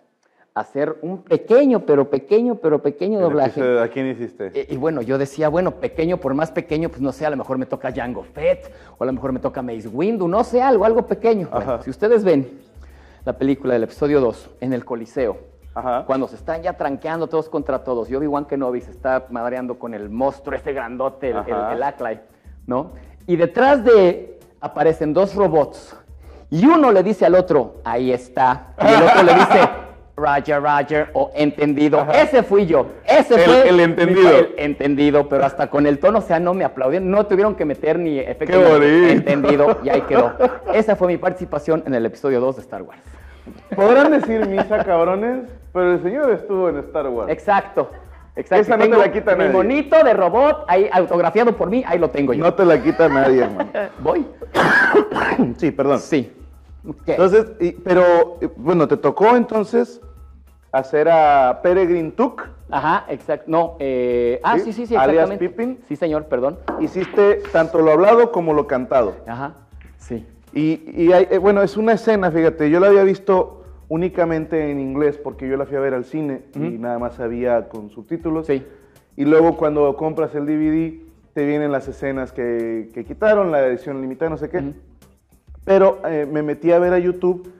[SPEAKER 2] hacer un pequeño, pero pequeño, pero pequeño doblaje.
[SPEAKER 1] ¿A quién hiciste?
[SPEAKER 2] Eh, Y bueno, yo decía, bueno, pequeño por más pequeño, pues no sé, a lo mejor me toca Django Fett, o a lo mejor me toca Mace Windu, no sé, algo, algo pequeño. Bueno, si ustedes ven la película del episodio 2 en el Coliseo,
[SPEAKER 1] Ajá.
[SPEAKER 2] cuando se están ya tranqueando todos contra todos, y Obi-Wan Kenobi se está madreando con el monstruo ese grandote, el, el, el ¿no? Y detrás de aparecen dos robots, y uno le dice al otro, ahí está, y el otro le dice, Roger, Roger, o entendido. Ese fui yo, ese
[SPEAKER 1] El-
[SPEAKER 2] fue
[SPEAKER 1] el entendido.
[SPEAKER 2] el entendido, pero hasta con el tono, o sea, no me aplaudieron, no tuvieron que meter ni efecto
[SPEAKER 1] ¡Qué bonito!
[SPEAKER 2] entendido, y ahí quedó. Esa fue mi participación en el episodio 2 de Star Wars.
[SPEAKER 1] Podrán decir misa, cabrones, pero el señor estuvo en Star Wars.
[SPEAKER 2] Exacto. Exacto.
[SPEAKER 1] Esa no te la quita
[SPEAKER 2] mi
[SPEAKER 1] nadie.
[SPEAKER 2] monito de robot, ahí autografiado por mí, ahí lo tengo yo.
[SPEAKER 1] No te la quita nadie, hermano.
[SPEAKER 2] ¿Voy?
[SPEAKER 1] Sí, perdón.
[SPEAKER 2] Sí.
[SPEAKER 1] Entonces, y- pero eh, bueno, te tocó entonces hacer a Peregrine Took.
[SPEAKER 2] Ajá, exacto. No, eh, ah,
[SPEAKER 1] ¿Sí?
[SPEAKER 2] sí, sí, sí,
[SPEAKER 1] Alias
[SPEAKER 2] exactamente.
[SPEAKER 1] Pippin.
[SPEAKER 2] Sí, señor, perdón.
[SPEAKER 1] Hiciste tanto lo hablado como lo cantado.
[SPEAKER 2] Ajá, sí.
[SPEAKER 1] Y, y hay- eh, bueno, es una escena, fíjate, yo la había visto únicamente en inglés porque yo la fui a ver al cine y nada más sabía con subtítulos.
[SPEAKER 2] Sí.
[SPEAKER 1] Y luego cuando compras el DVD te vienen las escenas que, que quitaron, la edición limitada, no sé qué. Pero eh, me metí a ver a YouTube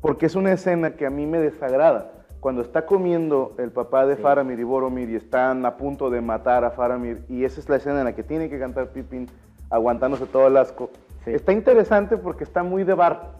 [SPEAKER 1] porque es una escena que a mí me desagrada. Cuando está comiendo el papá de Faramir y Boromir y están a punto de matar a Faramir y esa es la escena en la que tiene que cantar Pippin aguantándose todo el asco.
[SPEAKER 2] Sí.
[SPEAKER 1] Está interesante porque está muy de bar.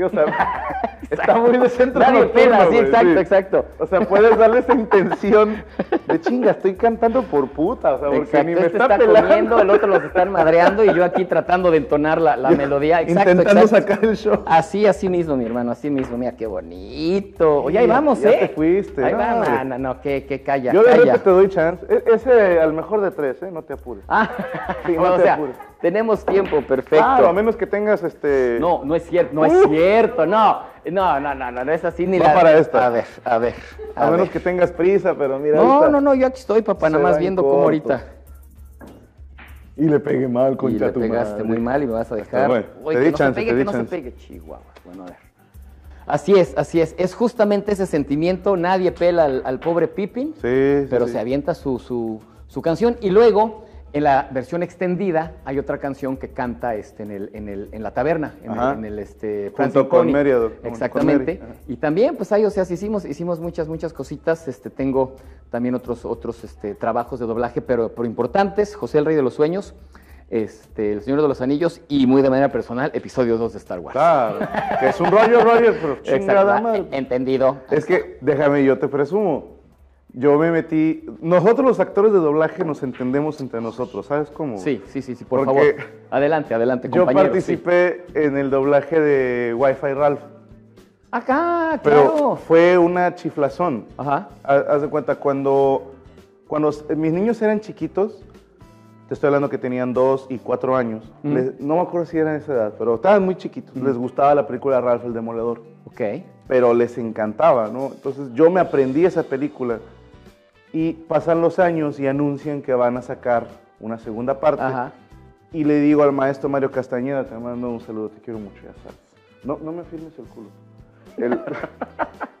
[SPEAKER 1] Sí, o sea, está muy de centro
[SPEAKER 2] Nadie
[SPEAKER 1] nocturno,
[SPEAKER 2] pela, sí, exacto, exacto.
[SPEAKER 1] O sea, puedes darle esa intención de chinga, estoy cantando por puta, o sea, porque
[SPEAKER 2] Exacto,
[SPEAKER 1] ni me
[SPEAKER 2] este
[SPEAKER 1] está,
[SPEAKER 2] está, comiendo, el otro los están madreando y yo aquí tratando de entonar la, la melodía. Exacto,
[SPEAKER 1] Intentando
[SPEAKER 2] exacto.
[SPEAKER 1] sacar el show.
[SPEAKER 2] Así, así mismo, mi hermano, así mismo. Mira, qué bonito. Oye, ahí vamos,
[SPEAKER 1] ya
[SPEAKER 2] ¿eh?
[SPEAKER 1] te fuiste,
[SPEAKER 2] Ahí
[SPEAKER 1] no,
[SPEAKER 2] va,
[SPEAKER 1] hombre.
[SPEAKER 2] no, no, no, que, que calla,
[SPEAKER 1] Yo de
[SPEAKER 2] calla.
[SPEAKER 1] repente te doy chance. E- Ese al mejor de tres, ¿eh? No te apures.
[SPEAKER 2] Ah,
[SPEAKER 1] Sí, no
[SPEAKER 2] o
[SPEAKER 1] te
[SPEAKER 2] sea,
[SPEAKER 1] apures.
[SPEAKER 2] Tenemos tiempo, perfecto.
[SPEAKER 1] Claro, a menos que tengas este.
[SPEAKER 2] No, no es cierto, no es cierto, no. No, no, no, no, no es así ni
[SPEAKER 1] Va
[SPEAKER 2] la...
[SPEAKER 1] para esta.
[SPEAKER 2] A ver, a ver.
[SPEAKER 1] A,
[SPEAKER 2] A,
[SPEAKER 1] menos
[SPEAKER 2] ver.
[SPEAKER 1] que tengas prisa, pero mira.
[SPEAKER 2] No,
[SPEAKER 1] ahorita
[SPEAKER 2] no, no, yo aquí estoy, papá,
[SPEAKER 1] se
[SPEAKER 2] nada más
[SPEAKER 1] en
[SPEAKER 2] viendo cómo ahorita.
[SPEAKER 1] Y le pegué mal,
[SPEAKER 2] le
[SPEAKER 1] tu
[SPEAKER 2] pegaste
[SPEAKER 1] madre.
[SPEAKER 2] muy mal y me vas a dejar.
[SPEAKER 1] bueno,
[SPEAKER 2] Uy,
[SPEAKER 1] te
[SPEAKER 2] que
[SPEAKER 1] di
[SPEAKER 2] no
[SPEAKER 1] chance,
[SPEAKER 2] se pegue,
[SPEAKER 1] te di
[SPEAKER 2] que no se pegue, chihuahua. Bueno, a ver. Así es, así es. Es justamente ese sentimiento. Nadie pela al, al pobre Pippin,
[SPEAKER 1] Sí, sí,
[SPEAKER 2] pero
[SPEAKER 1] sí.
[SPEAKER 2] se avienta su, su, su canción. Y luego, en la versión extendida, hay otra canción que canta este, en, el, en, el, en la taberna, en el, en el, este,
[SPEAKER 1] Junto con
[SPEAKER 2] Exactamente.
[SPEAKER 1] Mary, ajá.
[SPEAKER 2] Y también, pues ahí, o sea, hicimos, hicimos muchas, muchas cositas. Este, tengo también otros, otros este, trabajos de doblaje, pero, pero importantes. José el Rey de los Sueños, este, El Señor de los Anillos y muy de manera personal, episodio 2 de Star Wars.
[SPEAKER 1] Claro. que es un rollo, rollo, pero chingada madre.
[SPEAKER 2] Entendido.
[SPEAKER 1] Es que, déjame, yo te presumo. Yo me metí. Nosotros, los actores de doblaje, nos entendemos entre nosotros, ¿sabes cómo?
[SPEAKER 2] Sí, sí, sí, sí, por
[SPEAKER 1] Porque
[SPEAKER 2] favor. Adelante, adelante,
[SPEAKER 1] Yo participé en el doblaje de Wi-Fi Ralph,
[SPEAKER 2] sí. Acá,
[SPEAKER 1] pero
[SPEAKER 2] claro.
[SPEAKER 1] fue una chiflazón.
[SPEAKER 2] Ajá.
[SPEAKER 1] Ha- Haz de cuenta, cuando, cuando mis niños eran chiquitos, te estoy hablando que tenían dos y cuatro años,
[SPEAKER 2] Mm.
[SPEAKER 1] les- no me acuerdo si eran esa edad, pero estaban muy chiquitos, les gustaba la película Ralph el Demoledor,
[SPEAKER 2] Ok.
[SPEAKER 1] pero les encantaba, ¿no? Entonces yo me aprendí esa película y pasan los años y anuncian que van a sacar una segunda parte.
[SPEAKER 2] Ajá.
[SPEAKER 1] Y le digo al maestro Mario Castañeda, te mando un saludo, te quiero mucho, ya sabes. No, no me firmes el culo. El-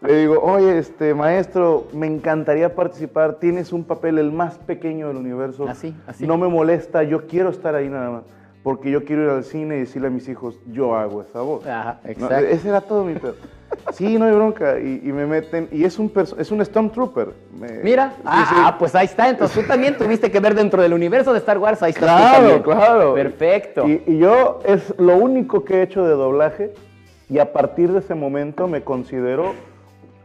[SPEAKER 1] le digo, oye, este maestro, me encantaría participar, tienes un papel el más pequeño del universo.
[SPEAKER 2] Así, así.
[SPEAKER 1] No me molesta, yo quiero estar ahí nada más. Porque yo quiero ir al cine y decirle a mis hijos, yo hago esa voz.
[SPEAKER 2] Ajá,
[SPEAKER 1] No,
[SPEAKER 2] exacto.
[SPEAKER 1] ese era todo mi pedo. Sí, no hay bronca. Y, y me meten, y es un, es un Stormtrooper. Me-
[SPEAKER 2] Mira,
[SPEAKER 1] sí,
[SPEAKER 2] ah,
[SPEAKER 1] sí.
[SPEAKER 2] ah, pues ahí está. Entonces tú también tuviste que ver dentro del universo de Star Wars. Ahí está.
[SPEAKER 1] Claro, claro.
[SPEAKER 2] Perfecto.
[SPEAKER 1] Y, y yo es lo único que he hecho de doblaje y a partir de ese momento me considero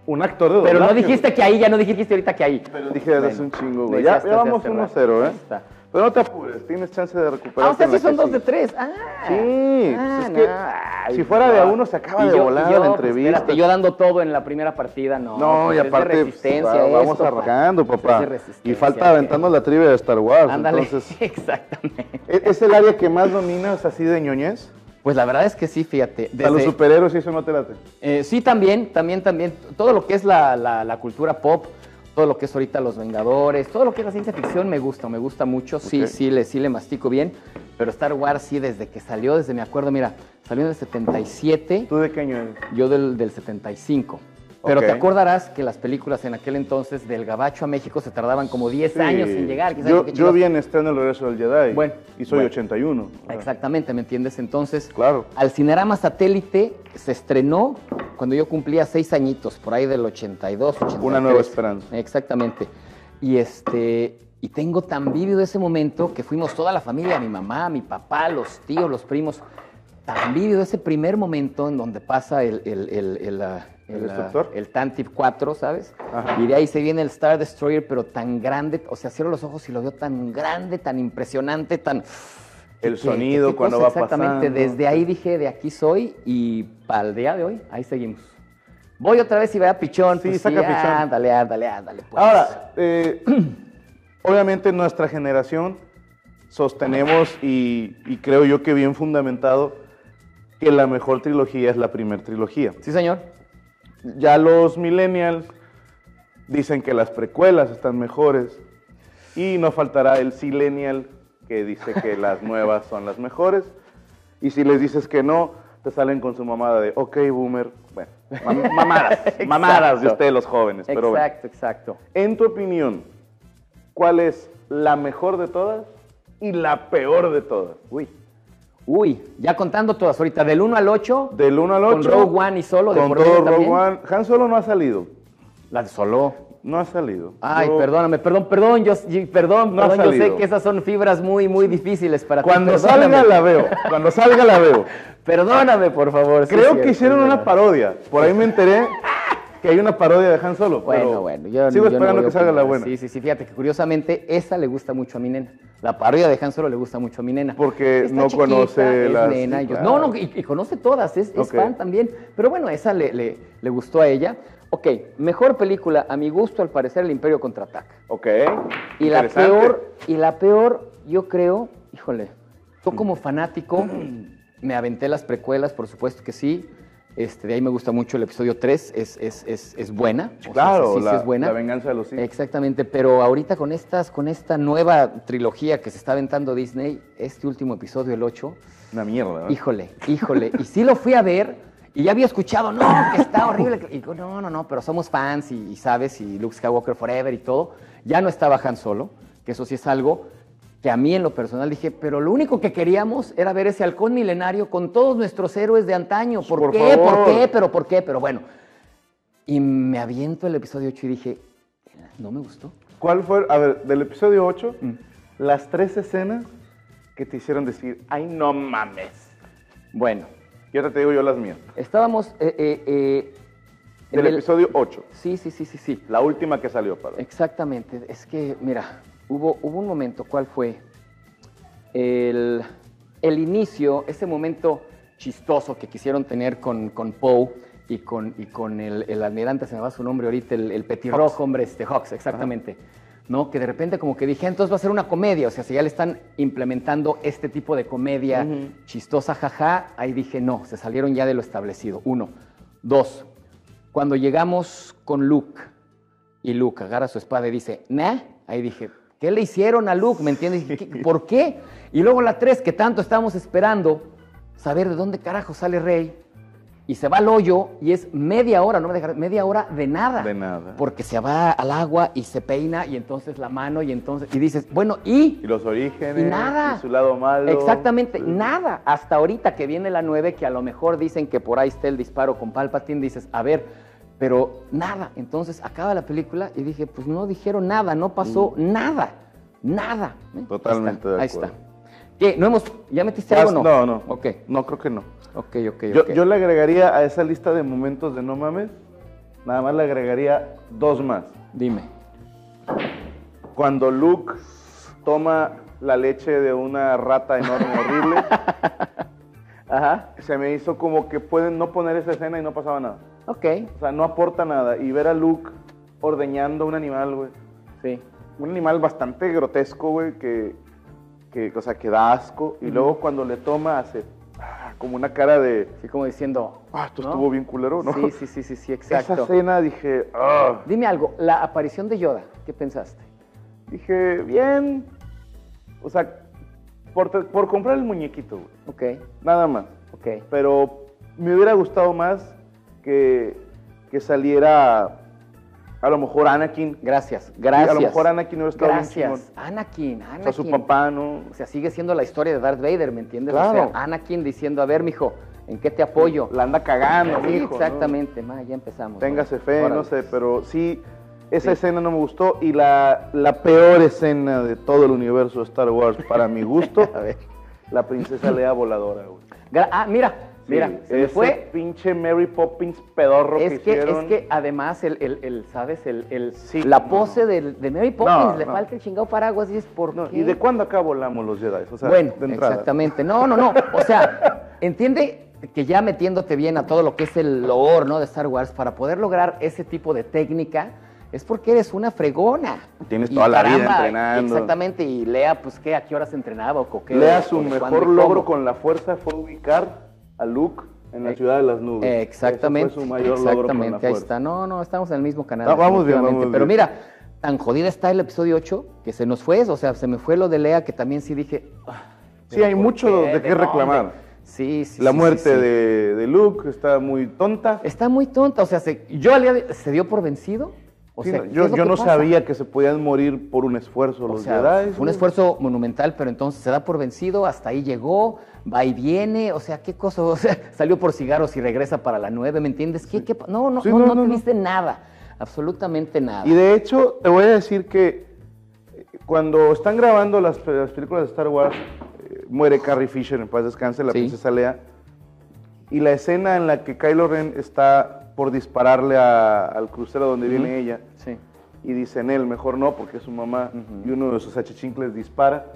[SPEAKER 1] un actor de doblaje.
[SPEAKER 2] Pero no dijiste que ahí, ya no dijiste ahorita que ahí.
[SPEAKER 1] Pero dije desde hace un chingo, güey. Ya, ya vamos
[SPEAKER 2] hace
[SPEAKER 1] 1-0,
[SPEAKER 2] rato.
[SPEAKER 1] ¿eh?
[SPEAKER 2] Está.
[SPEAKER 1] Pero no te apures, tienes chance de recuperar.
[SPEAKER 2] Ah, o sea, sí son dos de tres. Ah,
[SPEAKER 1] Sí,
[SPEAKER 2] ah,
[SPEAKER 1] pues es que
[SPEAKER 2] ay,
[SPEAKER 1] si fuera de a
[SPEAKER 2] no.
[SPEAKER 1] uno se acaba
[SPEAKER 2] Y
[SPEAKER 1] de
[SPEAKER 2] yo-
[SPEAKER 1] volar
[SPEAKER 2] y yo,
[SPEAKER 1] la
[SPEAKER 2] pues,
[SPEAKER 1] entrevista.
[SPEAKER 2] espérate, yo dando todo en la primera partida, no.
[SPEAKER 1] No,
[SPEAKER 2] pues,
[SPEAKER 1] y aparte pues,
[SPEAKER 2] resistencia
[SPEAKER 1] va- vamos
[SPEAKER 2] esto,
[SPEAKER 1] arrancando,
[SPEAKER 2] Pues,
[SPEAKER 1] papá.
[SPEAKER 2] resistencia,
[SPEAKER 1] Y falta aventando la trivia de Star Wars.
[SPEAKER 2] Ándale,
[SPEAKER 1] Entonces,
[SPEAKER 2] exactamente.
[SPEAKER 1] ¿es es el área que más dominas así de ñoñez?
[SPEAKER 2] Pues la verdad es que sí, fíjate.
[SPEAKER 1] A los
[SPEAKER 2] desde-
[SPEAKER 1] superhéroes y eso no te late.
[SPEAKER 2] Eh, sí, también, también, también. Todo lo que es la, la- la cultura pop, todo lo que es ahorita Los Vengadores, todo lo que es la ciencia ficción me gusta, me gusta mucho. Sí, sí, le, sí le mastico bien. Pero Star Wars sí, desde que salió, desde me acuerdo, mira, salió en el 77,
[SPEAKER 1] ¿Tú de qué año eres?
[SPEAKER 2] yo del, del 75. Pero te acordarás que las películas en aquel entonces del Gabacho a México se tardaban como 10
[SPEAKER 1] Sí.
[SPEAKER 2] años en llegar.
[SPEAKER 1] Yo, yo vi en estreno El Regreso del Jedi.
[SPEAKER 2] Bueno,
[SPEAKER 1] Y soy
[SPEAKER 2] bueno.
[SPEAKER 1] 81.
[SPEAKER 2] Exactamente, ¿me entiendes? Entonces,
[SPEAKER 1] Claro.
[SPEAKER 2] al Cinerama Satélite se estrenó cuando yo cumplía seis añitos, por ahí del 82, 83.
[SPEAKER 1] Una nueva esperanza.
[SPEAKER 2] Exactamente. Y este y tengo tan vívido ese momento que fuimos toda la familia, mi mamá, mi papá, los tíos, los primos, tan vívido ese primer momento en donde pasa el, el, el, el, ah,
[SPEAKER 1] ¿El
[SPEAKER 2] ah,
[SPEAKER 1] destructor?
[SPEAKER 2] el Tantive 4, ¿sabes?
[SPEAKER 1] Ajá.
[SPEAKER 2] Y de ahí se viene el Star Destroyer, pero tan grande, o sea, cierro los ojos y lo veo tan grande, tan impresionante, tan...
[SPEAKER 1] El
[SPEAKER 2] ¿Qué-
[SPEAKER 1] sonido
[SPEAKER 2] qué
[SPEAKER 1] cuando
[SPEAKER 2] cosa?
[SPEAKER 1] va
[SPEAKER 2] Exactamente,
[SPEAKER 1] pasando.
[SPEAKER 2] desde ahí dije, de aquí soy, y para el día de hoy, ahí seguimos. Voy otra vez y vea pichón.
[SPEAKER 1] Sí,
[SPEAKER 2] pues
[SPEAKER 1] saca pichón.
[SPEAKER 2] Ándale, ándale, ándale. Pues.
[SPEAKER 1] Ahora, eh, obviamente nuestra generación sostenemos y, y creo yo que bien fundamentado que la mejor trilogía es la primer trilogía.
[SPEAKER 2] Sí, señor.
[SPEAKER 1] Ya los millennials dicen que las precuelas están mejores y no faltará el silenial que dice que las nuevas son las mejores y si les dices que no, te salen con su mamada de, ok, boomer, bueno, mam- mamadas, mamadas de ustedes los jóvenes, pero bueno.
[SPEAKER 2] exacto, exacto.
[SPEAKER 1] En tu opinión, ¿cuál es la mejor de todas y la peor de todas?
[SPEAKER 2] Uy. Uy, ya contando todas ahorita, del 1 al 8,
[SPEAKER 1] Del 1 al 8.
[SPEAKER 2] Con Rogue One y Solo de
[SPEAKER 1] Con
[SPEAKER 2] medio
[SPEAKER 1] Rogue
[SPEAKER 2] también.
[SPEAKER 1] One. Han Solo no ha salido.
[SPEAKER 2] la de Solo.
[SPEAKER 1] No ha salido.
[SPEAKER 2] Ay, perdóname, perdón, perdón, yo, perdón,
[SPEAKER 1] No
[SPEAKER 2] perdón, yo sé que esas son fibras muy, muy difíciles para ti.
[SPEAKER 1] Cuando
[SPEAKER 2] perdóname.
[SPEAKER 1] salga la veo. Cuando salga la veo.
[SPEAKER 2] Perdóname, por favor. sí
[SPEAKER 1] Creo
[SPEAKER 2] cierto,
[SPEAKER 1] que hicieron
[SPEAKER 2] es
[SPEAKER 1] una parodia. Por ahí me enteré que hay una parodia de Han Solo.
[SPEAKER 2] Bueno,
[SPEAKER 1] pero
[SPEAKER 2] bueno, yo
[SPEAKER 1] sigo
[SPEAKER 2] yo
[SPEAKER 1] esperando que salga la buena.
[SPEAKER 2] Sí, sí, sí, fíjate que curiosamente esa le gusta mucho a mi nena. La parodia de Han Solo le gusta mucho a mi nena.
[SPEAKER 1] Porque
[SPEAKER 2] Está
[SPEAKER 1] no
[SPEAKER 2] chiquita,
[SPEAKER 1] conoce las-
[SPEAKER 2] nena,
[SPEAKER 1] sí,
[SPEAKER 2] y yo-
[SPEAKER 1] claro.
[SPEAKER 2] No, no, y, y conoce todas, es, es
[SPEAKER 1] Ok.
[SPEAKER 2] fan también. Pero bueno, esa le, le, le gustó a ella. Ok, mejor película, a mi gusto, al parecer, El Imperio Contraataca.
[SPEAKER 1] Ok.
[SPEAKER 2] Y la peor, y la peor, yo creo, híjole, yo como fanático me aventé las precuelas, por supuesto que sí. Este, de ahí me gusta mucho el episodio 3, es, es, es, es buena. o
[SPEAKER 1] Claro,
[SPEAKER 2] sí, sí,
[SPEAKER 1] la,
[SPEAKER 2] sí es buena.
[SPEAKER 1] la venganza de los Sith.
[SPEAKER 2] Exactamente, pero ahorita con estas, con esta nueva trilogía que se está aventando Disney, este último episodio, el 8,
[SPEAKER 1] Una mierda. ¿no?
[SPEAKER 2] híjole, híjole. Y sí lo fui a ver y ya había escuchado, no, que está horrible. Y digo, no, no, no, pero somos fans y, y sabes, y Luke Skywalker Forever y todo. Ya no estaba Han Solo, que eso sí es algo que a mí en lo personal dije, pero lo único que queríamos era ver ese halcón milenario con todos nuestros héroes de antaño. ¿Por,
[SPEAKER 1] Por
[SPEAKER 2] qué?
[SPEAKER 1] favor.
[SPEAKER 2] ¿Por qué? ¿Pero por qué? Pero bueno. Y me aviento el episodio 8 y dije, no me gustó.
[SPEAKER 1] ¿Cuál fue, a ver, del episodio 8,
[SPEAKER 2] Mm.
[SPEAKER 1] las tres escenas que te hicieron decir, ay, no mames?
[SPEAKER 2] Bueno,
[SPEAKER 1] Y ahora te digo yo las mías.
[SPEAKER 2] estábamos eh, eh, eh, en
[SPEAKER 1] Del
[SPEAKER 2] el-
[SPEAKER 1] episodio 8,
[SPEAKER 2] Sí, sí, sí, sí, sí.
[SPEAKER 1] la última que salió, para.
[SPEAKER 2] Exactamente. Es que, mira, hubo, hubo un momento, ¿cuál fue? El, el inicio, ese momento chistoso que quisieron tener con, con Poe y con, y con el, el almirante, se me va su nombre ahorita, el, el petirrojo, hombre, este Hawks, exactamente. ¿No? Que de repente como que dije, entonces va a ser una comedia, o sea, si ya le están implementando este tipo de comedia chistosa, jaja, ahí dije, no, se salieron ya de lo establecido. Uno. Dos, cuando llegamos con Luke y Luke agarra su espada y dice, nah, ahí dije, ¿qué le hicieron a Luke? ¿Me entiendes? ¿Qué- ¿Por qué? Y luego la tres, que tanto estábamos esperando, saber de dónde carajo sale Rey, y se va al hoyo y es media hora, no me dejarás, media hora de nada.
[SPEAKER 1] De nada.
[SPEAKER 2] Porque se va al agua y se peina y entonces la mano y entonces, y dices, bueno, ¿y?
[SPEAKER 1] Y los orígenes.
[SPEAKER 2] Y nada.
[SPEAKER 1] y su lado malo.
[SPEAKER 2] Exactamente,
[SPEAKER 1] Sí.
[SPEAKER 2] nada. Hasta ahorita que viene la 9, que a lo mejor dicen que por ahí está el disparo con Palpatine, dices, a ver, pero nada. Entonces acaba la película y dije, pues no dijeron nada, no pasó nada, nada. ¿Eh?
[SPEAKER 1] Mm. Totalmente
[SPEAKER 2] Ahí
[SPEAKER 1] de
[SPEAKER 2] está.
[SPEAKER 1] acuerdo.
[SPEAKER 2] Ahí está. ¿Qué? ¿No hemos, ya metiste algo o no?
[SPEAKER 1] no, no.
[SPEAKER 2] Ok,
[SPEAKER 1] No, creo que no.
[SPEAKER 2] ok, ok,
[SPEAKER 1] Yo,
[SPEAKER 2] ok.
[SPEAKER 1] yo le agregaría a esa lista de momentos de no mames, nada más le agregaría dos más.
[SPEAKER 2] Dime.
[SPEAKER 1] Cuando Luke toma la leche de una rata enorme, horrible,
[SPEAKER 2] Ajá.
[SPEAKER 1] se me hizo como que pueden no poner esa escena y no pasaba nada.
[SPEAKER 2] Ok,
[SPEAKER 1] O sea, no aporta nada. Y ver a Luke ordeñando un animal, güey.
[SPEAKER 2] sí.
[SPEAKER 1] Un animal bastante grotesco, güey, que, que, o sea, que da asco. Y luego cuando le toma, hace... ah, como una cara de,
[SPEAKER 2] Así como diciendo.
[SPEAKER 1] ah, esto
[SPEAKER 2] ¿no?
[SPEAKER 1] estuvo bien culero, ¿no?
[SPEAKER 2] Sí, sí, sí, sí, sí,
[SPEAKER 1] Esa
[SPEAKER 2] exacto.
[SPEAKER 1] escena dije, ah.
[SPEAKER 2] Dime algo, la aparición de Yoda, ¿qué pensaste?
[SPEAKER 1] Dije, bien. O sea, por, por comprar el muñequito, güey.
[SPEAKER 2] Ok,
[SPEAKER 1] Nada más.
[SPEAKER 2] ok.
[SPEAKER 1] Pero me hubiera gustado más que, que saliera a lo mejor Anakin.
[SPEAKER 2] Gracias, gracias.
[SPEAKER 1] A lo mejor Anakin hubiera estado
[SPEAKER 2] Gracias. Anakin,
[SPEAKER 1] O
[SPEAKER 2] Anakin.
[SPEAKER 1] sea, su papá, ¿no?
[SPEAKER 2] O sea, sigue siendo la historia de Darth Vader, ¿me entiendes?
[SPEAKER 1] Claro.
[SPEAKER 2] O sea, Anakin diciendo, a ver, mijo, ¿en qué te apoyo?
[SPEAKER 1] La anda cagando,
[SPEAKER 2] Sí,
[SPEAKER 1] mijo, ¿no?
[SPEAKER 2] exactamente, ma, ya empezamos.
[SPEAKER 1] Téngase
[SPEAKER 2] ¿no?
[SPEAKER 1] fe,
[SPEAKER 2] Órale.
[SPEAKER 1] no sé, pero sí, esa
[SPEAKER 2] Sí.
[SPEAKER 1] escena no me gustó. Y la, la peor escena de todo el universo de Star Wars, para mi gusto,
[SPEAKER 2] A ver.
[SPEAKER 1] la princesa Lea voladora, güey.
[SPEAKER 2] Ah, mira,
[SPEAKER 1] Sí,
[SPEAKER 2] mira, se
[SPEAKER 1] ese
[SPEAKER 2] fue.
[SPEAKER 1] pinche Mary Poppins pedorro
[SPEAKER 2] Es que,
[SPEAKER 1] hicieron.
[SPEAKER 2] es que además, el, el, el, ¿sabes? El, el-
[SPEAKER 1] Sí,
[SPEAKER 2] la pose
[SPEAKER 1] no.
[SPEAKER 2] del- de Mary Poppins,
[SPEAKER 1] No,
[SPEAKER 2] le
[SPEAKER 1] no.
[SPEAKER 2] falta el chingado paraguas, y es por qué?
[SPEAKER 1] ¿Y de cuándo acá volamos los Jedi? O sea,
[SPEAKER 2] bueno,
[SPEAKER 1] de entrada.
[SPEAKER 2] exactamente. No, no, no. O sea, entiende que ya metiéndote bien a todo lo que es el lore, ¿no? De Star Wars, para poder lograr ese tipo de técnica, es porque eres una fregona.
[SPEAKER 1] Tienes
[SPEAKER 2] Y
[SPEAKER 1] toda la vida entrenando.
[SPEAKER 2] Exactamente, y Lea, pues, ¿qué? ¿A qué horas entrenaba o qué?
[SPEAKER 1] Lea su mejor logro con la fuerza fue ubicar a Luke en la
[SPEAKER 2] Eh,
[SPEAKER 1] ciudad de las nubes.
[SPEAKER 2] Exactamente.
[SPEAKER 1] Ese fue su mayor logro con la
[SPEAKER 2] exactamente, ahí
[SPEAKER 1] fuerza.
[SPEAKER 2] está. No, no, estamos en el mismo canal.
[SPEAKER 1] Ah, vamos bien, vamos
[SPEAKER 2] Pero
[SPEAKER 1] bien.
[SPEAKER 2] mira, tan jodida está el episodio 8 que se nos fue, o sea, se me fue lo de Lea que también sí dije. ah,
[SPEAKER 1] Sí,
[SPEAKER 2] ¿pero
[SPEAKER 1] hay mucho de qué reclamar.
[SPEAKER 2] Sí, sí.
[SPEAKER 1] La
[SPEAKER 2] sí,
[SPEAKER 1] muerte
[SPEAKER 2] sí, sí.
[SPEAKER 1] De, de Luke está muy tonta.
[SPEAKER 2] Está muy tonta, o sea, se, yo al día de- se dio por vencido. O
[SPEAKER 1] Sí,
[SPEAKER 2] sea,
[SPEAKER 1] no,
[SPEAKER 2] ¿qué
[SPEAKER 1] yo yo no
[SPEAKER 2] pasa?
[SPEAKER 1] sabía que se podían morir por un esfuerzo
[SPEAKER 2] O
[SPEAKER 1] los
[SPEAKER 2] sea,
[SPEAKER 1] Jedi.
[SPEAKER 2] fue un esfuerzo monumental, pero entonces se da por vencido, hasta ahí llegó, va y viene, o sea, qué cosa, o sea, salió por cigarros y regresa para la 9, ¿me entiendes? ¿Qué, qué pa- no, no,
[SPEAKER 1] Sí,
[SPEAKER 2] no,
[SPEAKER 1] no,
[SPEAKER 2] no te viste nada, absolutamente nada.
[SPEAKER 1] Y de hecho, te voy a decir que eh, cuando están grabando las, las películas de Star Wars, eh, muere Carrie Fisher, en paz descanse, la
[SPEAKER 2] Sí.
[SPEAKER 1] princesa Lea, y la escena en la que Kylo Ren está por dispararle a- al crucero donde viene ella,
[SPEAKER 2] Sí.
[SPEAKER 1] y dicen él, mejor no, porque es su mamá, y uno de sus achichincles dispara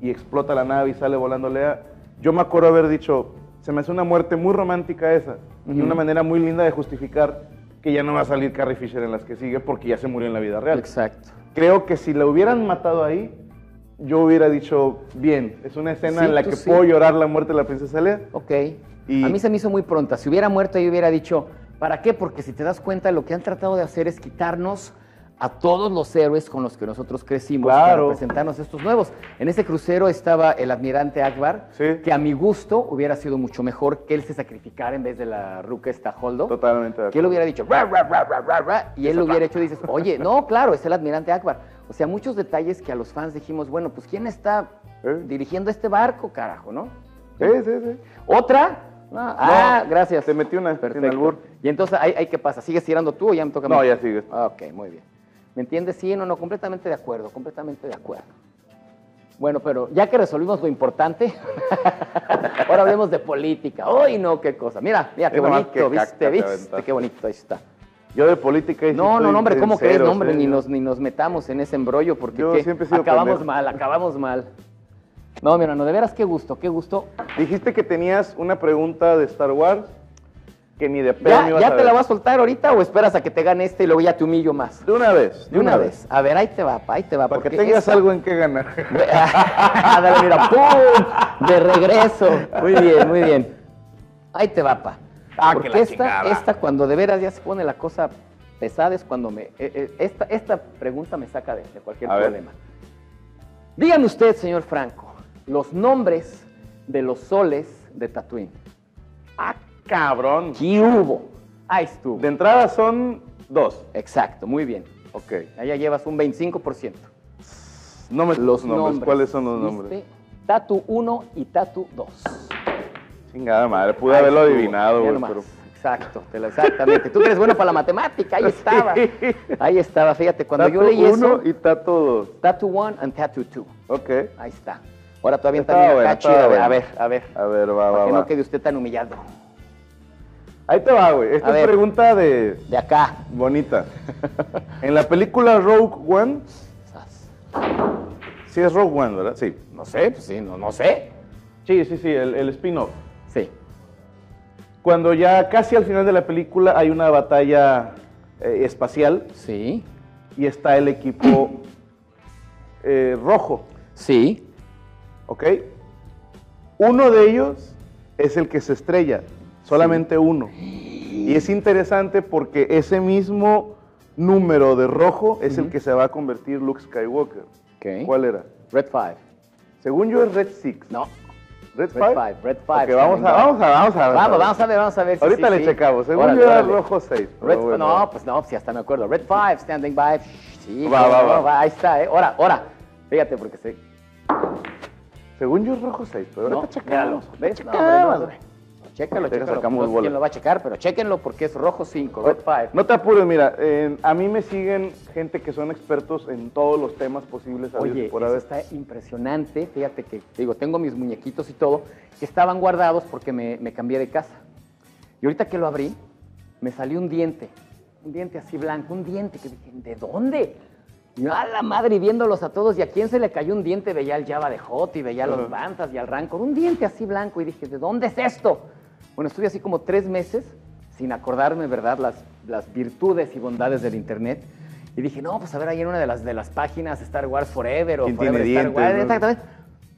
[SPEAKER 1] y explota la nave y sale volando Lea. Yo me acuerdo haber dicho, se me hace una muerte muy romántica esa, y una manera muy linda de justificar que ya no va a salir Carrie Fisher en las que sigue porque ya se murió en la vida real.
[SPEAKER 2] Exacto.
[SPEAKER 1] Creo que si la hubieran matado ahí, yo hubiera dicho, bien, es una escena
[SPEAKER 2] Sí,
[SPEAKER 1] en la
[SPEAKER 2] tú
[SPEAKER 1] que
[SPEAKER 2] sí.
[SPEAKER 1] puedo llorar la muerte de la princesa Lea.
[SPEAKER 2] Ok.
[SPEAKER 1] Y-
[SPEAKER 2] A mí se me hizo muy pronta. Si hubiera muerto, yo hubiera dicho, ¿para qué? Porque si te das cuenta, lo que han tratado de hacer es quitarnos a todos los héroes con los que nosotros crecimos
[SPEAKER 1] Claro.
[SPEAKER 2] para presentarnos estos nuevos. En ese crucero estaba el admirante Akbar,
[SPEAKER 1] Sí.
[SPEAKER 2] que a mi gusto hubiera sido mucho mejor que él se sacrificara en vez de la ruca esta Holdo.
[SPEAKER 1] Totalmente de
[SPEAKER 2] Que él hubiera dicho, "Ra, ra, ra, ra, ra, ra", y él lo hubiera hecho, dices, oye, no, claro, es el admirante Akbar. O sea, muchos detalles que a los fans dijimos, bueno, pues ¿quién está
[SPEAKER 1] ¿Eh?
[SPEAKER 2] dirigiendo este barco, carajo, no?
[SPEAKER 1] Sí, sí, sí.
[SPEAKER 2] ¿Otra? Ah, ah, gracias.
[SPEAKER 1] te metí una, sin
[SPEAKER 2] Perfecto.
[SPEAKER 1] albur.
[SPEAKER 2] Y entonces, ¿ahí, ahí qué pasa? ¿Sigues tirando tú o ya me toca a mí?
[SPEAKER 1] No, ya sigues.
[SPEAKER 2] Ah, Ok, muy bien. ¿Me entiendes? Sí, no, no, completamente de acuerdo, completamente de acuerdo. Bueno, pero ya que resolvimos lo importante, ahora hablemos de política. ¡Ay, no, qué cosa! Mira, mira, qué bonito,
[SPEAKER 1] caca
[SPEAKER 2] ¿viste?
[SPEAKER 1] te
[SPEAKER 2] ¿Viste? Qué bonito, ahí está.
[SPEAKER 1] Yo de política sí
[SPEAKER 2] No, no, no, hombre, ¿cómo crees? No, hombre, ni nos, ni nos metamos en ese embrollo porque
[SPEAKER 1] Yo
[SPEAKER 2] ¿qué?
[SPEAKER 1] siempre he sido
[SPEAKER 2] acabamos
[SPEAKER 1] pendejo.
[SPEAKER 2] mal, acabamos mal. No, mi hermano, de veras qué gusto, qué gusto.
[SPEAKER 1] Dijiste que tenías una pregunta de Star Wars que ni de pedo me
[SPEAKER 2] ¿Ya,
[SPEAKER 1] ibas
[SPEAKER 2] ya
[SPEAKER 1] a
[SPEAKER 2] te
[SPEAKER 1] ver.
[SPEAKER 2] la vas a soltar ahorita o esperas a que te gane este y luego ya te humillo más?
[SPEAKER 1] De una vez.
[SPEAKER 2] De una vez. A ver, ahí te va, pa, ahí te va.
[SPEAKER 1] Para que
[SPEAKER 2] porque
[SPEAKER 1] tengas
[SPEAKER 2] esta-
[SPEAKER 1] algo en qué ganar.
[SPEAKER 2] Dale, mira, ¡pum! De regreso. Muy bien, muy bien. Ahí te va, pa.
[SPEAKER 1] Ah, que
[SPEAKER 2] Porque
[SPEAKER 1] la
[SPEAKER 2] esta,
[SPEAKER 1] chingada.
[SPEAKER 2] esta, cuando de veras ya se pone la cosa pesada, es cuando me. eh, eh, esta, esta pregunta me saca de, de cualquier
[SPEAKER 1] A
[SPEAKER 2] problema. Dígame usted, señor Franco, los nombres de los soles de Tatooine.
[SPEAKER 1] ah, cabrón.
[SPEAKER 2] ¿Qué hubo? Ahí estuvo.
[SPEAKER 1] De entrada son dos.
[SPEAKER 2] Exacto, muy bien.
[SPEAKER 1] Ok.
[SPEAKER 2] Allá llevas un 25%.
[SPEAKER 1] No me
[SPEAKER 2] Los
[SPEAKER 1] nombres.
[SPEAKER 2] nombres.
[SPEAKER 1] ¿Cuáles son los
[SPEAKER 2] ¿viste?
[SPEAKER 1] nombres?
[SPEAKER 2] Tatu 1 y Tatu 2.
[SPEAKER 1] Chingada madre, pude
[SPEAKER 2] Ahí
[SPEAKER 1] haberlo
[SPEAKER 2] estuvo,
[SPEAKER 1] adivinado, güey, pero...
[SPEAKER 2] Exacto, te lo- exactamente. Tú eres bueno para la matemática, ahí estaba. Ahí estaba, fíjate, cuando yo leí
[SPEAKER 1] uno
[SPEAKER 2] eso,
[SPEAKER 1] y Tato dos.
[SPEAKER 2] Tattoo 1 and Tattoo 2.
[SPEAKER 1] Ok.
[SPEAKER 2] Ahí está. Ahora todavía
[SPEAKER 1] bueno,
[SPEAKER 2] acá
[SPEAKER 1] estaba
[SPEAKER 2] chida, a ver,
[SPEAKER 1] bueno.
[SPEAKER 2] a ver, a ver.
[SPEAKER 1] A ver, va,
[SPEAKER 2] Para
[SPEAKER 1] va,
[SPEAKER 2] que
[SPEAKER 1] va.
[SPEAKER 2] no quede usted tan humillado.
[SPEAKER 1] Ahí te va, güey. Esta
[SPEAKER 2] A
[SPEAKER 1] es
[SPEAKER 2] ver.
[SPEAKER 1] pregunta de...
[SPEAKER 2] De acá.
[SPEAKER 1] bonita. en la película Rogue One, sí es Rogue One, ¿verdad? Sí.
[SPEAKER 2] No sé, pues sí, no, no sé.
[SPEAKER 1] Sí, sí, sí, el, el spin-off.
[SPEAKER 2] Sí.
[SPEAKER 1] Cuando ya casi al final de la película hay una batalla eh, espacial
[SPEAKER 2] Sí.
[SPEAKER 1] y está el equipo eh, rojo,
[SPEAKER 2] Sí.
[SPEAKER 1] ¿ok? Uno de ellos es el que se estrella, solamente uno. Y es interesante porque ese mismo número de rojo es el que se va a convertir Luke Skywalker.
[SPEAKER 2] Ok.
[SPEAKER 1] ¿Cuál era?
[SPEAKER 2] Red 5.
[SPEAKER 1] Según yo es Red 6.
[SPEAKER 2] No.
[SPEAKER 1] Red
[SPEAKER 2] Red
[SPEAKER 1] 5.
[SPEAKER 2] 5, Red 5.
[SPEAKER 1] Ok, vamos a, vamos a, vamos a ver.
[SPEAKER 2] Vamos, vamos a ver, vamos a ver. si
[SPEAKER 1] Ahorita
[SPEAKER 2] sí,
[SPEAKER 1] le
[SPEAKER 2] sí.
[SPEAKER 1] checamos. Según
[SPEAKER 2] Órale,
[SPEAKER 1] yo era
[SPEAKER 2] órale.
[SPEAKER 1] rojo 6.
[SPEAKER 2] Red, no, pues no, pues ya hasta me acuerdo. Red 5, standing by. Sí,
[SPEAKER 1] Va, va,
[SPEAKER 2] no,
[SPEAKER 1] va.
[SPEAKER 2] Ahí está, ¿eh? Ahora, ahora. Fíjate, porque se.
[SPEAKER 1] Según yo es rojo 6, pero
[SPEAKER 2] No,
[SPEAKER 1] ahorita checamos.
[SPEAKER 2] ¿Ves? No, hombre, no. Chécalo, chécalo.
[SPEAKER 1] sacamos
[SPEAKER 2] No sé quién lo va a checar, pero chéquenlo porque es rojo 5, Red 5.
[SPEAKER 1] No te apures, mira, eh, a mí me siguen gente que son expertos en todos los temas posibles.
[SPEAKER 2] Oye,
[SPEAKER 1] por
[SPEAKER 2] eso está impresionante. Fíjate que, te digo, tengo mis muñequitos y todo, que estaban guardados porque me, me cambié de casa. Y ahorita que lo abrí, me salió un diente. Un diente así blanco, un diente que dije, ¿de dónde? A la madre, y viéndolos a todos, y a quién se le cayó un diente, veía el Java de Hot y veía los. Bantas y al Rancor, un diente así blanco, y dije, ¿de dónde es esto? Bueno, estuve así como tres meses sin acordarme, ¿verdad?, las, las virtudes y bondades del Internet. Y dije, no, pues a ver, ahí en una de las, de las páginas, Star Wars Forever o
[SPEAKER 1] ¿Quién
[SPEAKER 2] Forever Star Wars,
[SPEAKER 1] no?
[SPEAKER 2] exactamente.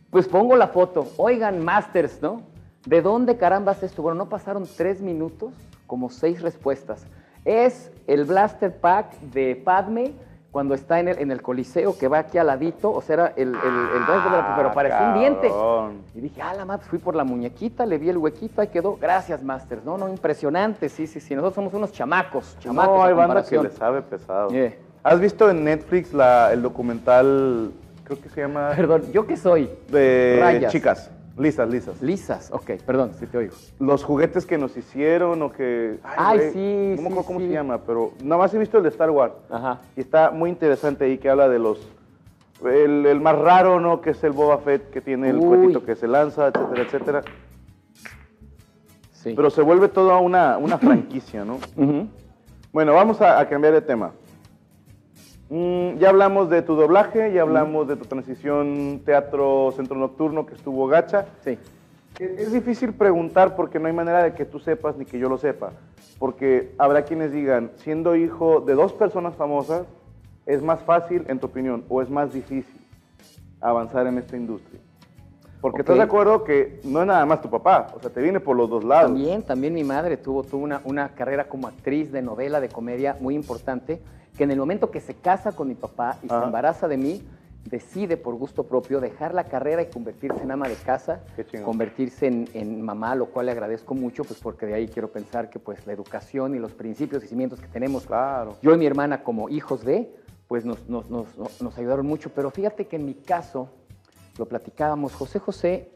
[SPEAKER 2] Pues pongo la foto. Oigan, Masters, ¿no? ¿De dónde carambas esto? Bueno, no pasaron tres minutos, como seis respuestas. Es el Blaster Pack de Padme cuando está en el, en el Coliseo, que va aquí al ladito, o sea, era el, el, el de la- pero parecía un diente.
[SPEAKER 1] Ah.
[SPEAKER 2] Y dije, ah, la madre, fui por la muñequita, le vi el huequito, ahí quedó. Gracias, Masters. No, no, impresionante, sí, sí, sí. Nosotros somos unos chamacos, chamacos.
[SPEAKER 1] No, hay banda que le sabe pesado.
[SPEAKER 2] Yeah.
[SPEAKER 1] ¿Has visto en Netflix la, el documental, creo que se llama,
[SPEAKER 2] Perdón, ¿yo qué soy?
[SPEAKER 1] de
[SPEAKER 2] Rayas.
[SPEAKER 1] chicas, lisas, lisas?
[SPEAKER 2] Lisas, ok, perdón, si te oigo.
[SPEAKER 1] Los juguetes que nos hicieron o que...
[SPEAKER 2] Ay, sí,
[SPEAKER 1] cómo
[SPEAKER 2] sí.
[SPEAKER 1] se llama, pero nada más he visto el de Star Wars.
[SPEAKER 2] Ajá.
[SPEAKER 1] Y está muy interesante ahí que habla de los... El, el más raro, ¿no? Que es el Boba Fett, que tiene el
[SPEAKER 2] Uy.
[SPEAKER 1] cuetito que se lanza, etcétera, etcétera.
[SPEAKER 2] Sí.
[SPEAKER 1] Pero se vuelve toda una, una franquicia, ¿no?
[SPEAKER 2] Ujú.
[SPEAKER 1] Bueno, vamos a, a cambiar de tema. Mm, ya hablamos de tu doblaje, ya hablamos de tu transición teatro centro nocturno que estuvo gacha.
[SPEAKER 2] Sí.
[SPEAKER 1] Es, es difícil preguntar porque no hay manera de que tú sepas ni que yo lo sepa. Porque habrá quienes digan, siendo hijo de dos personas famosas, ¿es más fácil, en tu opinión, o es más difícil avanzar en esta industria? Porque estás
[SPEAKER 2] Ok.
[SPEAKER 1] de acuerdo que no es nada más tu papá, o sea, te viene por los dos lados.
[SPEAKER 2] También, también mi madre tuvo, tuvo una, una carrera como actriz de novela, de comedia muy importante, que en el momento que se casa con mi papá y
[SPEAKER 1] Ajá.
[SPEAKER 2] se embaraza de mí, decide por gusto propio dejar la carrera y convertirse en ama de casa, convertirse en, en mamá, lo cual le agradezco mucho, pues porque de ahí quiero pensar que pues la educación y los principios y cimientos que tenemos
[SPEAKER 1] Claro.
[SPEAKER 2] yo y mi hermana como hijos de, pues nos- nos- nos ayudaron mucho. Pero fíjate que en mi caso, lo platicábamos, José José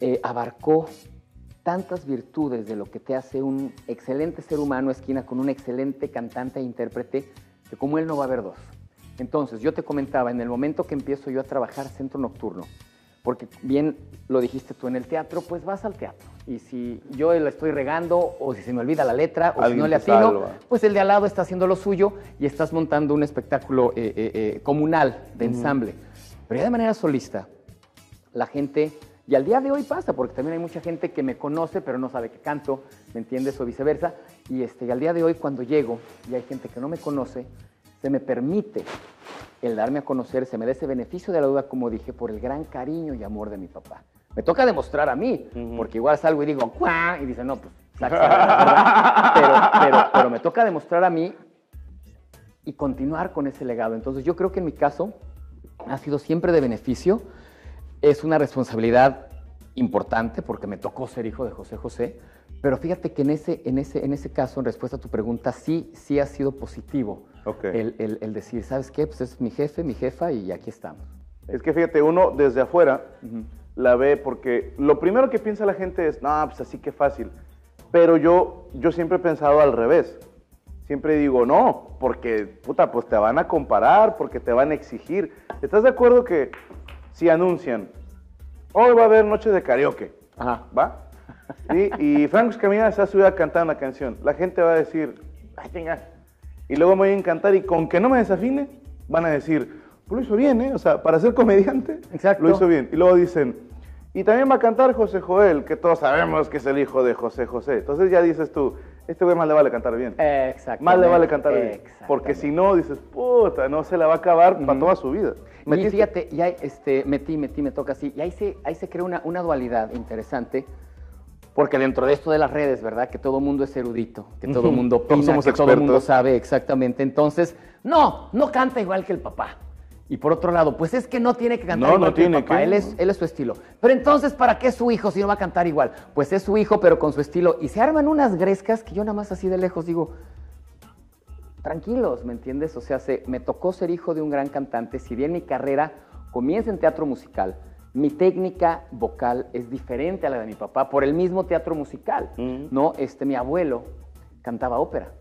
[SPEAKER 2] eh, abarcó tantas virtudes de lo que te hace un excelente ser humano, esquina con un excelente cantante e intérprete, que como él no va a haber dos. Entonces, yo te comentaba, en el momento que empiezo yo a trabajar centro nocturno, porque bien lo dijiste tú en el teatro, pues vas al teatro. Y si yo la estoy regando, o si se me olvida la letra, o si no le atino,
[SPEAKER 1] salva.
[SPEAKER 2] pues el de al lado está haciendo lo suyo y estás montando un espectáculo eh, eh, eh, comunal, de ensamble. Pero ya de manera solista, la gente, y al día de hoy pasa, porque también hay mucha gente que me conoce, pero no sabe que canto, ¿me entiendes? O viceversa. Y, este, y al día de hoy, cuando llego y hay gente que no me conoce, se me permite el darme a conocer, se me da ese beneficio de la duda, como dije, por el gran cariño y amor de mi papá. Me toca demostrar a mí, porque igual salgo y digo, ¡cuá! Y dice, no, pues, saca, pero, pero, pero me toca demostrar a mí y continuar con ese legado. Entonces yo creo que en mi caso ha sido siempre de beneficio. Es una responsabilidad importante porque me tocó ser hijo de José José, pero fíjate que en ese, en ese, en ese caso, en respuesta a tu pregunta, sí, sí ha sido positivo
[SPEAKER 1] Ok.
[SPEAKER 2] el, el- el decir, ¿sabes qué? Pues es mi jefe, mi jefa y aquí estamos.
[SPEAKER 1] Es que fíjate, uno desde afuera la ve porque lo primero que piensa la gente es, no, pues así que fácil. Pero yo, yo siempre he pensado al revés. Siempre digo, no, porque, puta, pues te van a comparar, porque te van a exigir. ¿Estás de acuerdo que si anuncian, hoy va a haber noche de karaoke,
[SPEAKER 2] Ajá.
[SPEAKER 1] ¿va? Sí, y Franco Escamilla se ha subido a cantar una canción. La gente va a decir, ay, venga. Y luego me voy a encantar y con que no me desafine, van a decir, pues lo hizo bien, ¿eh? O sea, para ser comediante,
[SPEAKER 2] Exacto.
[SPEAKER 1] lo hizo bien. Y luego dicen, y también va a cantar José Joel, que todos sabemos que es el hijo de José José. Entonces ya dices tú, este güey más le vale cantar bien.
[SPEAKER 2] Exacto.
[SPEAKER 1] Más le vale cantar bien. Porque si no, dices, puta, no se la va a acabar para toda su vida.
[SPEAKER 2] Y
[SPEAKER 1] ¿Metiste?
[SPEAKER 2] fíjate, ya este, metí, metí, me toca así. Y ahí se, ahí se crea una, una dualidad interesante. Porque dentro de esto de las redes, ¿verdad? Que todo mundo es erudito, que todo mundo opina,
[SPEAKER 1] somos
[SPEAKER 2] que todo el mundo
[SPEAKER 1] expertos.
[SPEAKER 2] sabe exactamente. Entonces, no, no canta igual que el papá. Y por otro lado, pues es que no tiene que cantar
[SPEAKER 1] No,
[SPEAKER 2] igual
[SPEAKER 1] no
[SPEAKER 2] que el
[SPEAKER 1] tiene
[SPEAKER 2] papá.
[SPEAKER 1] que.
[SPEAKER 2] Él es, él es su estilo. Pero entonces, ¿para qué es su hijo si no va a cantar igual? Pues es su hijo, pero con su estilo. Y se arman unas grescas que yo nada más así de lejos digo, tranquilos, ¿me entiendes? O sea, se, me tocó ser hijo de un gran cantante. Si bien mi carrera comienza en teatro musical, mi técnica vocal es diferente a la de mi papá por el mismo teatro musical. ¿no? Este, mi abuelo cantaba ópera.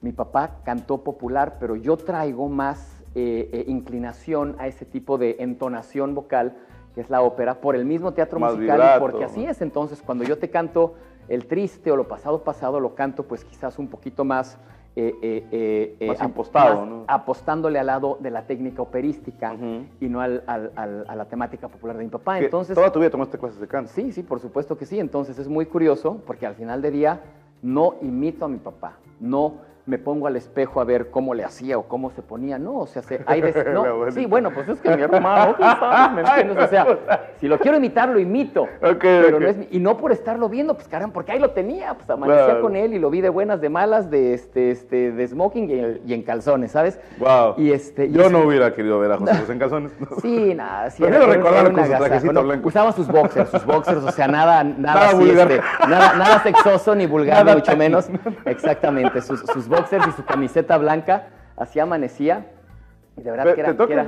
[SPEAKER 2] Mi papá cantó popular, pero yo traigo más eh, eh, inclinación a ese tipo de entonación vocal que es la ópera por el mismo teatro
[SPEAKER 1] Más
[SPEAKER 2] musical
[SPEAKER 1] vibrato,
[SPEAKER 2] porque así es. Entonces, cuando yo te canto el triste o lo pasado pasado, lo canto pues quizás un poquito más... eh, eh, eh, eh,
[SPEAKER 1] Más
[SPEAKER 2] ap-
[SPEAKER 1] impostado,
[SPEAKER 2] más
[SPEAKER 1] ¿no?
[SPEAKER 2] apostándole al lado de la técnica operística y no al- al- al- a la temática popular de mi papá. Entonces,
[SPEAKER 1] Toda tu vida tomaste clases de canto.
[SPEAKER 2] Sí, sí, por supuesto que sí. Entonces es muy curioso porque al final de día no imito a mi papá, no me pongo al espejo a ver cómo le hacía o cómo se ponía, no, o sea, se- hay veces, no, sí, bueno, pues es que mi hermano, tú sabes, ¿me entiendes? O sea, si lo quiero imitar, lo imito,
[SPEAKER 1] Ok,
[SPEAKER 2] pero
[SPEAKER 1] ok.
[SPEAKER 2] no es mi- y no por estarlo viendo, pues caramba, porque ahí lo tenía, pues amanecía
[SPEAKER 1] Claro.
[SPEAKER 2] con él y lo vi de buenas, de malas, de este, este, de smoking y, y en calzones, ¿sabes?
[SPEAKER 1] Wow.
[SPEAKER 2] Y este, y
[SPEAKER 1] Yo
[SPEAKER 2] es-
[SPEAKER 1] no hubiera querido ver a José José en calzones.
[SPEAKER 2] Sí, nada, sí.
[SPEAKER 1] Prefiero
[SPEAKER 2] un
[SPEAKER 1] con su trajecito
[SPEAKER 2] ¿no?
[SPEAKER 1] blanco.
[SPEAKER 2] Usaba sus boxers, sus boxers, o sea, nada, nada,
[SPEAKER 1] Nada
[SPEAKER 2] así, este, nada, nada sexoso ni vulgar,
[SPEAKER 1] Nada
[SPEAKER 2] ni mucho menos. Exactamente, sus, sus boxers y su camiseta blanca, así amanecía. Y de verdad
[SPEAKER 1] Ve-
[SPEAKER 2] que era,
[SPEAKER 1] ¿te toca,
[SPEAKER 2] que era,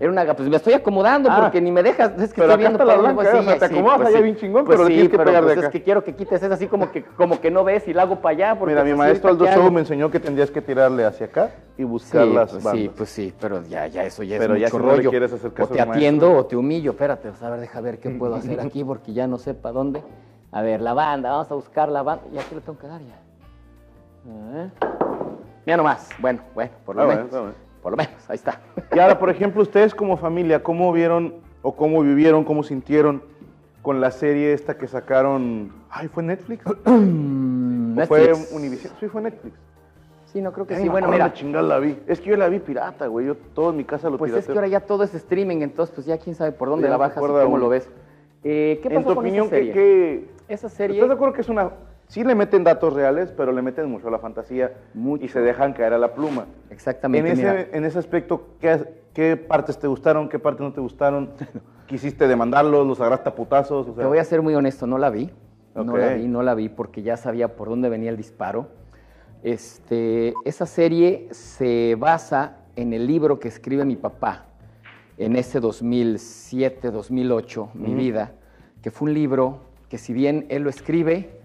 [SPEAKER 2] era una, pues me estoy acomodando
[SPEAKER 1] Ah.
[SPEAKER 2] porque ni me dejas, es que
[SPEAKER 1] Pero
[SPEAKER 2] estoy viendo
[SPEAKER 1] está la
[SPEAKER 2] para
[SPEAKER 1] blanca,
[SPEAKER 2] algo
[SPEAKER 1] o sea, te acomodas allá bien chingón, pero le
[SPEAKER 2] sí,
[SPEAKER 1] tienes que pegar de
[SPEAKER 2] pues
[SPEAKER 1] acá.
[SPEAKER 2] es que quiero que quites es así como que, como que no ves y la hago para allá.
[SPEAKER 1] Mira, mi
[SPEAKER 2] así
[SPEAKER 1] maestro Aldo
[SPEAKER 2] ¿qué
[SPEAKER 1] Show me enseñó que tendrías que tirarle hacia acá y buscar
[SPEAKER 2] Sí,
[SPEAKER 1] las
[SPEAKER 2] pues
[SPEAKER 1] bandas.
[SPEAKER 2] sí, pues sí, pero ya, ya eso ya
[SPEAKER 1] Pero
[SPEAKER 2] es
[SPEAKER 1] ya
[SPEAKER 2] mucho
[SPEAKER 1] si no le
[SPEAKER 2] rollo.
[SPEAKER 1] quieres hacer
[SPEAKER 2] o
[SPEAKER 1] caso
[SPEAKER 2] te
[SPEAKER 1] al maestro.
[SPEAKER 2] atiendo o te humillo. Espérate, pues, a ver, deja ver qué puedo hacer aquí porque ya no sé para dónde. A ver, la banda, vamos a buscar la banda. Y aquí le tengo que dar ya. Mira nomás. Bueno, bueno, por lo
[SPEAKER 1] Ah,
[SPEAKER 2] menos. Por lo menos, ahí está.
[SPEAKER 1] Y ahora, por ejemplo, ustedes como familia, ¿cómo vieron o cómo vivieron, cómo sintieron con la serie esta que sacaron? Ay, ¿fue Netflix? ¿O fue. Univision? Sí, fue Netflix.
[SPEAKER 2] Sí, no creo que
[SPEAKER 1] Ay,
[SPEAKER 2] sí. Bueno, mira.
[SPEAKER 1] chingada la vi. Es que yo la vi pirata, güey. Yo todo en mi casa lo
[SPEAKER 2] Pues es que ahora ya todo es streaming, entonces pues ya quién sabe por dónde la bajas
[SPEAKER 1] acuerda
[SPEAKER 2] cómo lo ves. Eh, ¿Qué pasó
[SPEAKER 1] En tu
[SPEAKER 2] con
[SPEAKER 1] opinión,
[SPEAKER 2] esa
[SPEAKER 1] ¿qué,
[SPEAKER 2] serie?
[SPEAKER 1] qué-
[SPEAKER 2] Esa serie...
[SPEAKER 1] ¿Estás de acuerdo que es una... Sí le meten datos reales, pero le meten mucho a la fantasía
[SPEAKER 2] Mucho.
[SPEAKER 1] y se dejan caer a la pluma. En
[SPEAKER 2] Exactamente,
[SPEAKER 1] ese,
[SPEAKER 2] mira.
[SPEAKER 1] en ese aspecto, ¿qué, qué partes te gustaron? ¿Qué partes no te gustaron? ¿Quisiste demandarlos? ¿Los agarraste a putazos? O sea,
[SPEAKER 2] Te voy a ser muy honesto, no la vi. No la vi, no la vi porque ya sabía por dónde venía el disparo. Este, esa serie se basa en el libro que escribe mi papá en ese 2007, 2008, Mi vida, que fue un libro que si bien él lo escribe,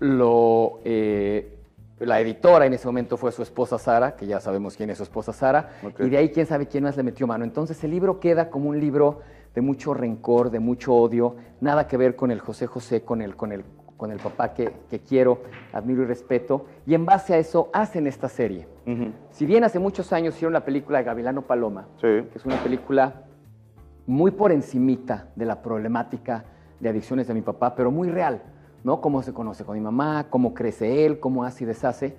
[SPEAKER 2] lo, eh, la editora en ese momento fue su esposa Sara, que ya sabemos quién es su esposa Sara, y de ahí quién sabe quién más le metió mano. Entonces el libro queda como un libro de mucho rencor, de mucho odio, nada que ver con el José José, con el, con el, con el papá que, que quiero, admiro y respeto, y en base a eso hacen esta serie. Si bien hace muchos años hicieron la película de Gavilano Paloma,
[SPEAKER 1] Sí.
[SPEAKER 2] que es una película muy por encimita de la problemática de adicciones de mi papá, pero muy real, ¿no? Cómo se conoce con mi mamá, cómo crece él, cómo hace y deshace.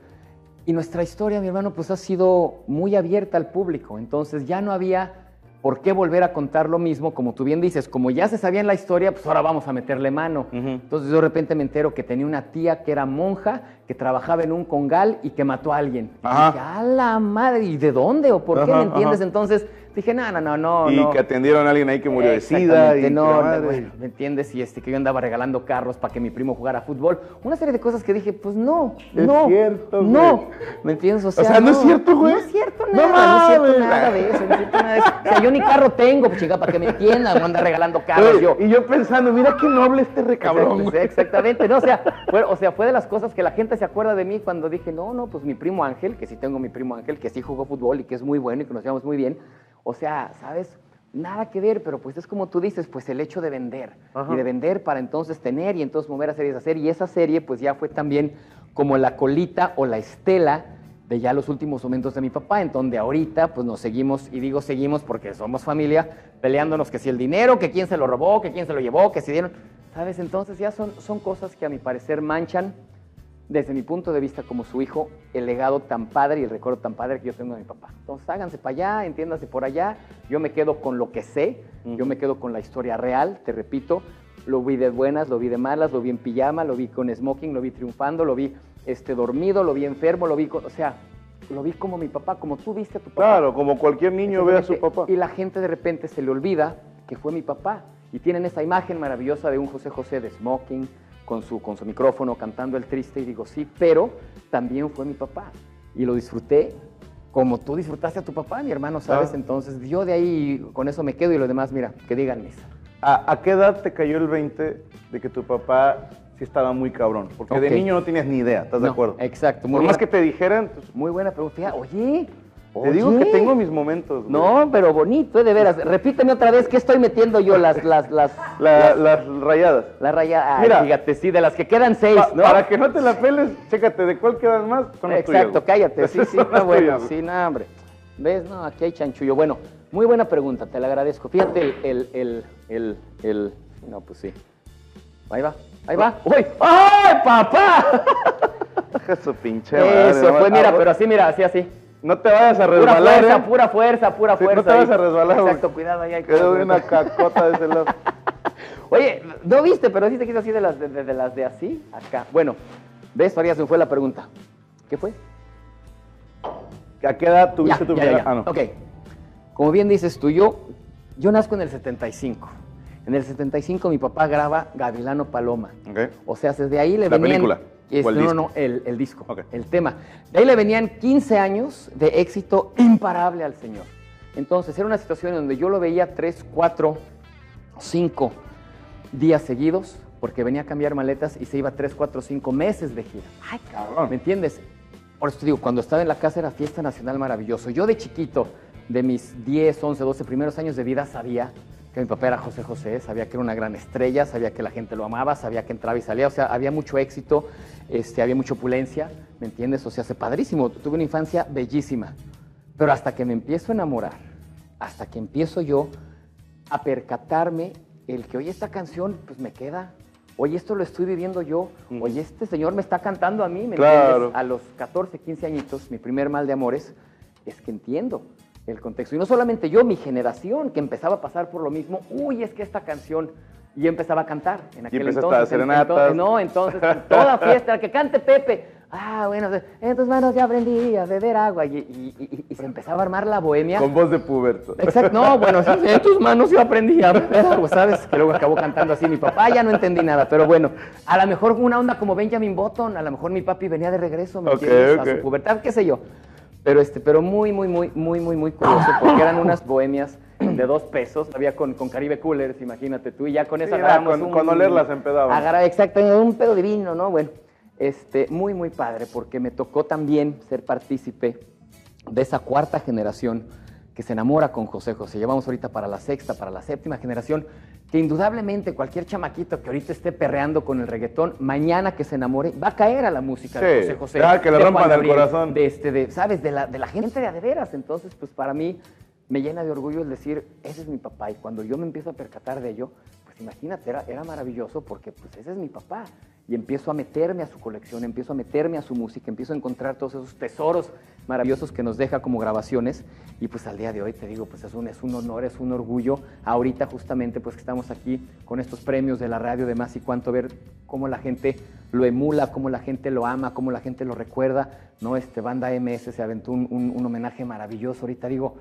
[SPEAKER 2] Y nuestra historia, mi hermano, pues ha sido muy abierta al público, entonces ya no había por qué volver a contar lo mismo, como tú bien dices, como ya se sabía en la historia, pues ahora vamos a meterle mano.
[SPEAKER 1] Ujú.
[SPEAKER 2] Entonces yo de repente me entero que tenía una tía que era monja, que trabajaba en un congal y que mató a alguien. Y
[SPEAKER 1] Ajá.
[SPEAKER 2] dije, a la madre, ¿y de dónde o por qué?
[SPEAKER 1] Ajá,
[SPEAKER 2] ¿Me entiendes?
[SPEAKER 1] ajá.
[SPEAKER 2] Entonces dije, no, no, no, no.
[SPEAKER 1] y
[SPEAKER 2] no.
[SPEAKER 1] que atendieron a alguien ahí que murió de sida. Y
[SPEAKER 2] no, no, bueno, ¿me entiendes? Y este, que yo andaba regalando carros para que mi primo jugara fútbol. Una serie de cosas que dije, pues no,
[SPEAKER 1] Es
[SPEAKER 2] no,
[SPEAKER 1] cierto,
[SPEAKER 2] no.
[SPEAKER 1] güey.
[SPEAKER 2] ¿Me entiendes? O sea,
[SPEAKER 1] sea, ¿no es cierto, güey?
[SPEAKER 2] No es cierto
[SPEAKER 1] No
[SPEAKER 2] nada, no, es cierto nada de eso, no es cierto nada de eso. O sea, yo ni carro tengo, pues chica, para que me entiendan, no anda regalando carros
[SPEAKER 1] Oye,
[SPEAKER 2] yo.
[SPEAKER 1] Y yo pensando, mira qué noble este recabrón.
[SPEAKER 2] Exactamente, no, o sea, fue, o sea, fue de las cosas que la gente se acuerda de mí cuando dije, no, no, pues mi primo Ángel, que sí tengo mi primo Ángel, que sí jugó fútbol y que es muy bueno y que nos llevamos muy bien. O sea, ¿sabes? Nada que ver, pero pues es como tú dices, pues el hecho de vender.
[SPEAKER 1] Ajá.
[SPEAKER 2] Y de vender para entonces tener y entonces mover a series a hacer. Y esa serie pues ya fue también como la colita o la estela de ya los últimos momentos de mi papá, en donde ahorita pues nos seguimos, y digo seguimos porque somos familia, peleándonos que si el dinero, que quién se lo robó, que quién se lo llevó, que si dieron, ¿sabes? Entonces ya son, son cosas que a mi parecer manchan desde mi punto de vista como su hijo, el legado tan padre y el recuerdo tan padre que yo tengo de mi papá. Entonces háganse para allá, entiéndase por allá, yo me quedo con lo que sé, yo me quedo con la historia real, te repito, lo vi de buenas, lo vi de malas, lo vi en pijama, lo vi con smoking, lo vi triunfando, lo vi este, dormido, lo vi enfermo, lo vi, con- o sea, lo vi como mi papá, como tú viste a tu papá.
[SPEAKER 1] Claro, como cualquier niño ve a su papá.
[SPEAKER 2] Y la gente de repente se le olvida que fue mi papá. Y tienen esa imagen maravillosa de un José José de smoking, con su, con su micrófono, cantando el triste. Y digo, sí, pero también fue mi papá. Y lo disfruté como tú disfrutaste a tu papá, mi hermano, ¿sabes?
[SPEAKER 1] Claro.
[SPEAKER 2] Entonces yo de ahí con eso me quedo y lo demás, mira, que digan misa.
[SPEAKER 1] ¿A, a qué edad te cayó el 20 de que tu papá sí estaba muy cabrón? Porque de niño no tienes ni idea, ¿estás de acuerdo?
[SPEAKER 2] exacto, muy
[SPEAKER 1] Por
[SPEAKER 2] buena-
[SPEAKER 1] más que te dijeran, pues,
[SPEAKER 2] Muy buena pregunta. Oye,
[SPEAKER 1] te digo que tengo mis momentos. güey.
[SPEAKER 2] No, pero bonito, eh, de veras. Repíteme otra vez, ¿qué estoy metiendo yo? Las, las, las,
[SPEAKER 1] La- las rayadas.
[SPEAKER 2] La raya, ay,
[SPEAKER 1] Mira.
[SPEAKER 2] fíjate, sí, de las que quedan seis,
[SPEAKER 1] Pa-
[SPEAKER 2] ¿no?
[SPEAKER 1] Para que no te la peles, chécate, ¿de cuál quedan más? Son las tuyas,
[SPEAKER 2] Exacto,
[SPEAKER 1] güey.
[SPEAKER 2] cállate, sí, sí,
[SPEAKER 1] Son
[SPEAKER 2] está
[SPEAKER 1] las
[SPEAKER 2] bueno,
[SPEAKER 1] tuyas, güey.
[SPEAKER 2] sí, no, hombre. ¿Ves? No, aquí hay chanchullo. Bueno, muy buena pregunta, te la agradezco. Fíjate el, el, el, el, el- no, pues sí. Ahí va, ahí va. ¡Uy! ¡Ay, papá!
[SPEAKER 1] Deja su pinche madre,
[SPEAKER 2] Eso fue, mira,
[SPEAKER 1] ah,
[SPEAKER 2] pero así, mira, así, así.
[SPEAKER 1] No te vayas a
[SPEAKER 2] Pura
[SPEAKER 1] resbalar,
[SPEAKER 2] fuerza,
[SPEAKER 1] ¿eh?
[SPEAKER 2] pura fuerza, pura
[SPEAKER 1] Sí,
[SPEAKER 2] fuerza.
[SPEAKER 1] no te vayas a resbalar.
[SPEAKER 2] Exacto, cuidado ahí. hay que-
[SPEAKER 1] Quedó una cacota de ese lado.
[SPEAKER 2] Oye, no viste, pero sí te quise así de las de, de- de las de así, acá. Bueno, ¿ves? Todavía se me fue la pregunta. ¿Qué fue?
[SPEAKER 1] ¿A qué edad tuviste
[SPEAKER 2] Ya,
[SPEAKER 1] tu
[SPEAKER 2] ya,
[SPEAKER 1] primera?
[SPEAKER 2] ya, ya.
[SPEAKER 1] Ah, no.
[SPEAKER 2] Ok. Como bien dices tú, yo, yo nazco en el 75. En el 75 mi papá graba Gavilano Paloma.
[SPEAKER 1] Ok.
[SPEAKER 2] O sea, desde ahí le
[SPEAKER 1] ¿La película?
[SPEAKER 2] Este,
[SPEAKER 1] ¿O el
[SPEAKER 2] no,
[SPEAKER 1] disco?
[SPEAKER 2] no, no, el, el disco,
[SPEAKER 1] Ok.
[SPEAKER 2] el tema. De ahí le venían 15 años de éxito imparable al señor. Entonces, era una situación en donde yo lo veía 3, 4, 5 días seguidos, porque venía a cambiar maletas y se iba 3, 4, 5 meses de gira.
[SPEAKER 1] Ay, cabrón.
[SPEAKER 2] ¿Me entiendes? Por eso te digo, cuando estaba en la casa era fiesta nacional maravilloso. Yo de chiquito, de mis 10, 11, 12 primeros años de vida, sabía mi papá era José José, sabía que era una gran estrella, sabía que la gente lo amaba, sabía que entraba y salía, o sea, había mucho éxito, este, había mucha opulencia, ¿me entiendes? O sea, hace padrísimo, tuve una infancia bellísima. Pero hasta que me empiezo a enamorar, hasta que empiezo yo a percatarme el que, oye, esta canción, pues me queda. Oye, esto lo estoy viviendo yo. Oye, este señor me está cantando a mí, ¿me
[SPEAKER 1] Claro.
[SPEAKER 2] entiendes? A los 14, 15 añitos, mi primer mal de amores, es que entiendo el contexto. Y no solamente yo, mi generación, que empezaba a pasar por lo mismo. Uy, es que esta canción... Y yo empezaba a cantar en aquel
[SPEAKER 1] empezaste
[SPEAKER 2] entonces.
[SPEAKER 1] a
[SPEAKER 2] en-
[SPEAKER 1] serenatas.
[SPEAKER 2] entonces- no, entonces, en toda fiesta, que cante Pepe. Ah, bueno, en tus manos ya aprendí a beber agua. Y, y- y- y se empezaba a armar la bohemia.
[SPEAKER 1] Con voz de puberto.
[SPEAKER 2] Exacto, no, bueno, en tus manos yo aprendí a beber agua, ¿sabes? Que luego acabó cantando así mi papá, ya no entendí nada, pero bueno, a lo mejor una onda como Benjamin Button, a lo mejor mi papi venía de regreso, ¿me
[SPEAKER 1] Ok,
[SPEAKER 2] entiendes?
[SPEAKER 1] ok.
[SPEAKER 2] A su pubertad, qué sé yo. Pero, este, pero muy, muy, muy, muy, muy, muy curioso, porque eran unas bohemias de dos pesos, había con, con Caribe Coolers, imagínate tú, y ya con
[SPEAKER 1] Sí,
[SPEAKER 2] eso
[SPEAKER 1] era
[SPEAKER 2] agarramos
[SPEAKER 1] con-
[SPEAKER 2] un...
[SPEAKER 1] con olerlas empedaban.
[SPEAKER 2] Agarra- exacto, un pedo divino, ¿no? Bueno, este, muy, muy padre, porque me tocó también ser partícipe de esa cuarta generación que se enamora con José José. Llevamos ahorita para la sexta, para la séptima generación, que indudablemente cualquier chamaquito que ahorita esté perreando con el reggaetón, mañana que se enamore, va a caer a la música de José José.
[SPEAKER 1] que le
[SPEAKER 2] de
[SPEAKER 1] rompan el corazón.
[SPEAKER 2] De este, de, ¿sabes? De la, de la gente de a de veras. Entonces, pues para mí me llena de orgullo el decir, ese es mi papá. Y cuando yo me empiezo a percatar de ello, imagínate, era, era maravilloso porque pues ese es mi papá. Y empiezo a meterme a su colección, empiezo a meterme a su música, empiezo a encontrar todos esos tesoros maravillosos que nos deja como grabaciones. Y pues al día de hoy te digo, pues es un, es un honor, es un orgullo. Ahorita justamente pues que estamos aquí con estos premios de la radio de más y cuánto ver cómo la gente lo emula, cómo la gente lo ama, cómo la gente lo recuerda. ¿no? Este Banda MS se aventó un, un- un homenaje maravilloso. Ahorita digo,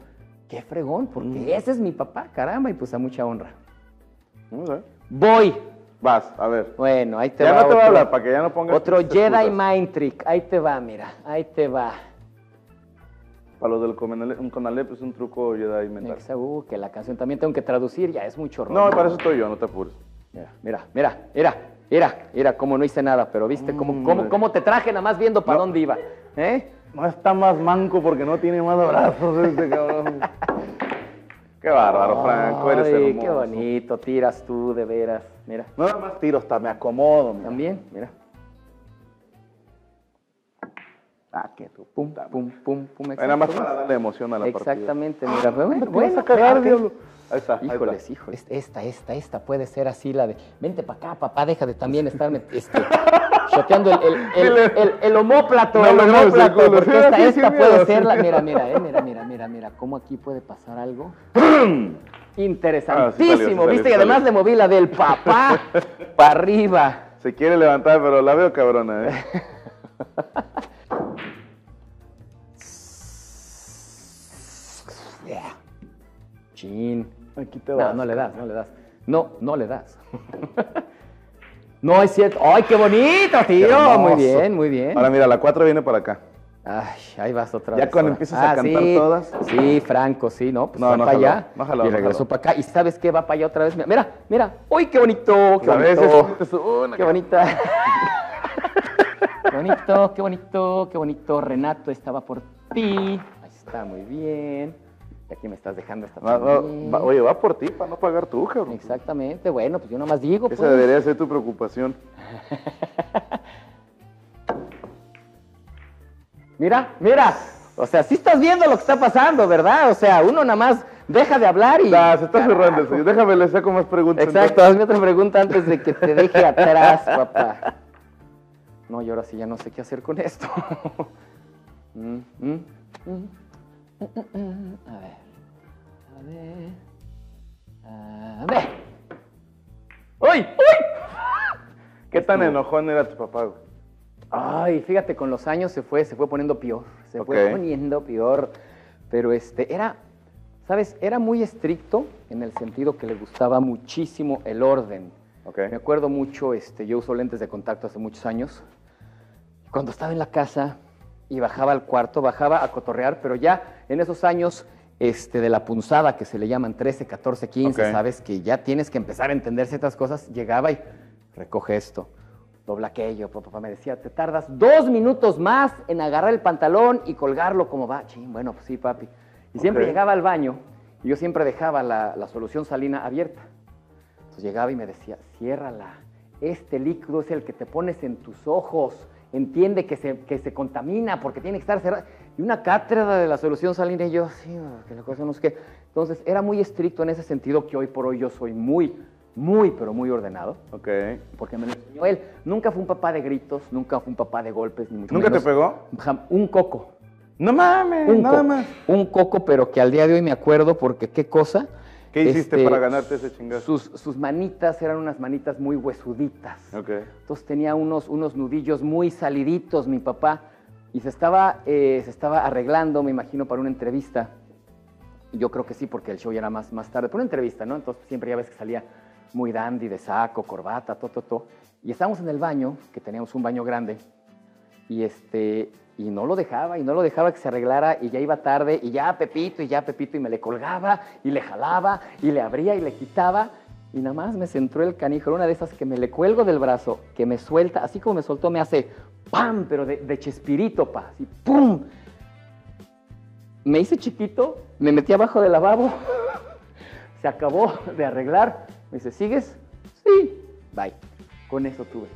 [SPEAKER 2] qué fregón, porque ese es mi papá, caramba, y pues a mucha honra. Voy.
[SPEAKER 1] Vas, a ver.
[SPEAKER 2] Bueno, ahí te
[SPEAKER 1] Ya
[SPEAKER 2] va.
[SPEAKER 1] no te voy a
[SPEAKER 2] otro-
[SPEAKER 1] hablar, para que ya no pongas
[SPEAKER 2] Otro Jedi. Mind Trick. Ahí te va, mira. Ahí te va.
[SPEAKER 1] Para los del Conalep, es un truco Jedi mental.
[SPEAKER 2] Esa, uh, que la canción también tengo que traducir, ya es mucho rollo.
[SPEAKER 1] No, para eso estoy yo, no te apures.
[SPEAKER 2] Mira, mira, mira, mira, mira, mira, como no hice nada, pero viste cómo, cómo,
[SPEAKER 1] Hombre.
[SPEAKER 2] cómo te traje nada más viendo para
[SPEAKER 1] No.
[SPEAKER 2] dónde iba. ¿Eh?
[SPEAKER 1] No está más manco porque no tiene más brazos este cabrón. Qué bárbaro, Franco, eres hermoso.
[SPEAKER 2] qué bonito, tiras tú, de veras. Mira,
[SPEAKER 1] No nada más tiro, hasta me acomodo. mira.
[SPEAKER 2] también, mira.
[SPEAKER 1] Ah, qué tu
[SPEAKER 2] Pum, pum, pum, pum.
[SPEAKER 1] Nada más para darle emoción a la partida.
[SPEAKER 2] Exactamente, mira. Bueno,
[SPEAKER 1] te vas
[SPEAKER 2] bueno,
[SPEAKER 1] Ahí está,
[SPEAKER 2] Híjoles, híjoles. Esta, esta, esta puede ser así la de. Vente para acá, papá, deja de también estarme. Este, Shoteando el, el, el, el, homóplato, el homóplato, porque esta, esta puede ser la... Mira, mira, eh, mira, mira, mira, mira, cómo aquí puede pasar algo. Interesantísimo,
[SPEAKER 1] Ah, salió,
[SPEAKER 2] ¿viste? y además le moví la del papá para arriba.
[SPEAKER 1] Se quiere levantar, pero la veo cabrona, ¿eh?
[SPEAKER 2] Chin.
[SPEAKER 1] Aquí te
[SPEAKER 2] No,
[SPEAKER 1] vas.
[SPEAKER 2] no le das, no le das. No, no le das. no es cierto. ¡Ay, qué bonito, tío! Muy bien, muy bien.
[SPEAKER 1] Ahora mira, la 4 viene para acá.
[SPEAKER 2] Ay, ahí vas otra
[SPEAKER 1] Ya
[SPEAKER 2] vez.
[SPEAKER 1] cuando
[SPEAKER 2] ahora.
[SPEAKER 1] empiezas a cantar
[SPEAKER 2] sí,
[SPEAKER 1] todas.
[SPEAKER 2] Sí, Franco, sí, ¿no? Pues
[SPEAKER 1] No,
[SPEAKER 2] va
[SPEAKER 1] no
[SPEAKER 2] para
[SPEAKER 1] jaló,
[SPEAKER 2] allá
[SPEAKER 1] no jaló,
[SPEAKER 2] y
[SPEAKER 1] no
[SPEAKER 2] regresó para acá. ¿Y sabes qué? Va para allá otra vez. Mira, mira. ¡Uy, qué bonito! ¡Qué bonito!
[SPEAKER 1] es- es una-
[SPEAKER 2] ¡Qué bonita! ¡Qué bonito, qué bonito, qué bonito! Renato estaba por ti. Ahí está, muy bien. Y aquí me estás dejando esta
[SPEAKER 1] va- oye, va por ti para no pagar tú, cabrón.
[SPEAKER 2] Exactamente, bueno, pues yo nomás digo.
[SPEAKER 1] Esa
[SPEAKER 2] pues.
[SPEAKER 1] debería ser tu preocupación.
[SPEAKER 2] Mira, mira. O sea, sí estás viendo lo que está pasando, ¿verdad? O sea, uno nada más deja de hablar y.
[SPEAKER 1] Ah, se está
[SPEAKER 2] Carajo.
[SPEAKER 1] sí. Déjame, le saco más preguntas.
[SPEAKER 2] Exacto, hazme otra pregunta antes de que te deje atrás, papá. No, y ahora sí ya no sé qué hacer con esto. Mm, mm, mm. A ver. A ver. A ver. ¡Uy! ¡Uy!
[SPEAKER 1] ¿Qué tan enojón era tu papá, güey?
[SPEAKER 2] Ay, fíjate, con los años se fue, se fue poniendo peor, se fue
[SPEAKER 1] Ok.
[SPEAKER 2] poniendo peor. Pero este, era, ¿sabes? Era muy estricto en el sentido que le gustaba muchísimo el orden.
[SPEAKER 1] Ok.
[SPEAKER 2] Me acuerdo mucho, este, yo uso lentes de contacto hace muchos años. Cuando estaba en la casa y bajaba al cuarto, bajaba a cotorrear, pero ya en esos años este, de la punzada, que se le llaman 13, 14, 15,
[SPEAKER 1] Ok.
[SPEAKER 2] sabes que ya tienes que empezar a entender ciertas cosas, llegaba y recoge esto, dobla aquello. Pa- Papá me decía, te tardas dos minutos más en agarrar el pantalón y colgarlo como va. Chin, bueno, pues sí, papi. Y siempre
[SPEAKER 1] Ok.
[SPEAKER 2] llegaba al baño y yo siempre dejaba la, la solución salina abierta. Entonces llegaba y me decía, ciérrala. Este líquido es el que te pones en tus ojos. Entiende que se, que se contamina porque tiene que estar cerrado. Y una cátedra de la solución salina y yo, sí, que la cosa no es que. Entonces era muy estricto en ese sentido que hoy por hoy yo soy muy, muy, pero muy ordenado.
[SPEAKER 1] Ok.
[SPEAKER 2] Porque me lo enseñó él. Nunca fue un papá de gritos, nunca fue un papá de golpes, ni mucho
[SPEAKER 1] ¿Nunca te pegó?
[SPEAKER 2] Un coco.
[SPEAKER 1] No mames,
[SPEAKER 2] Un
[SPEAKER 1] nada
[SPEAKER 2] coco,
[SPEAKER 1] más.
[SPEAKER 2] un coco, pero que al día de hoy me acuerdo porque qué cosa.
[SPEAKER 1] ¿Qué hiciste
[SPEAKER 2] Este,
[SPEAKER 1] para ganarte ese chingazo?
[SPEAKER 2] Sus, sus manitas eran unas manitas muy huesuditas.
[SPEAKER 1] Ok.
[SPEAKER 2] Entonces tenía unos, unos nudillos muy saliditos mi papá y se estaba, eh, se estaba arreglando, me imagino, para una entrevista. Yo creo que sí, porque el show ya era más, más tarde. Por una entrevista, ¿no? Entonces siempre ya ves que salía muy dandy, de saco, corbata, todo, todo, todo. Y estábamos en el baño, que teníamos un baño grande, y este y no lo dejaba y no lo dejaba que se arreglara y ya iba tarde y ya Pepito y ya Pepito y me le colgaba y le jalaba y le abría y le quitaba y nada más me centró el canijo, una de esas que me le cuelgo del brazo, que me suelta, así como me soltó me hace pam, pero de, de chespirito, pa, así pum. Me hice chiquito, me metí abajo del lavabo, se acabó de arreglar, me dice, ¿sigues? Sí, bye. Con eso tuve.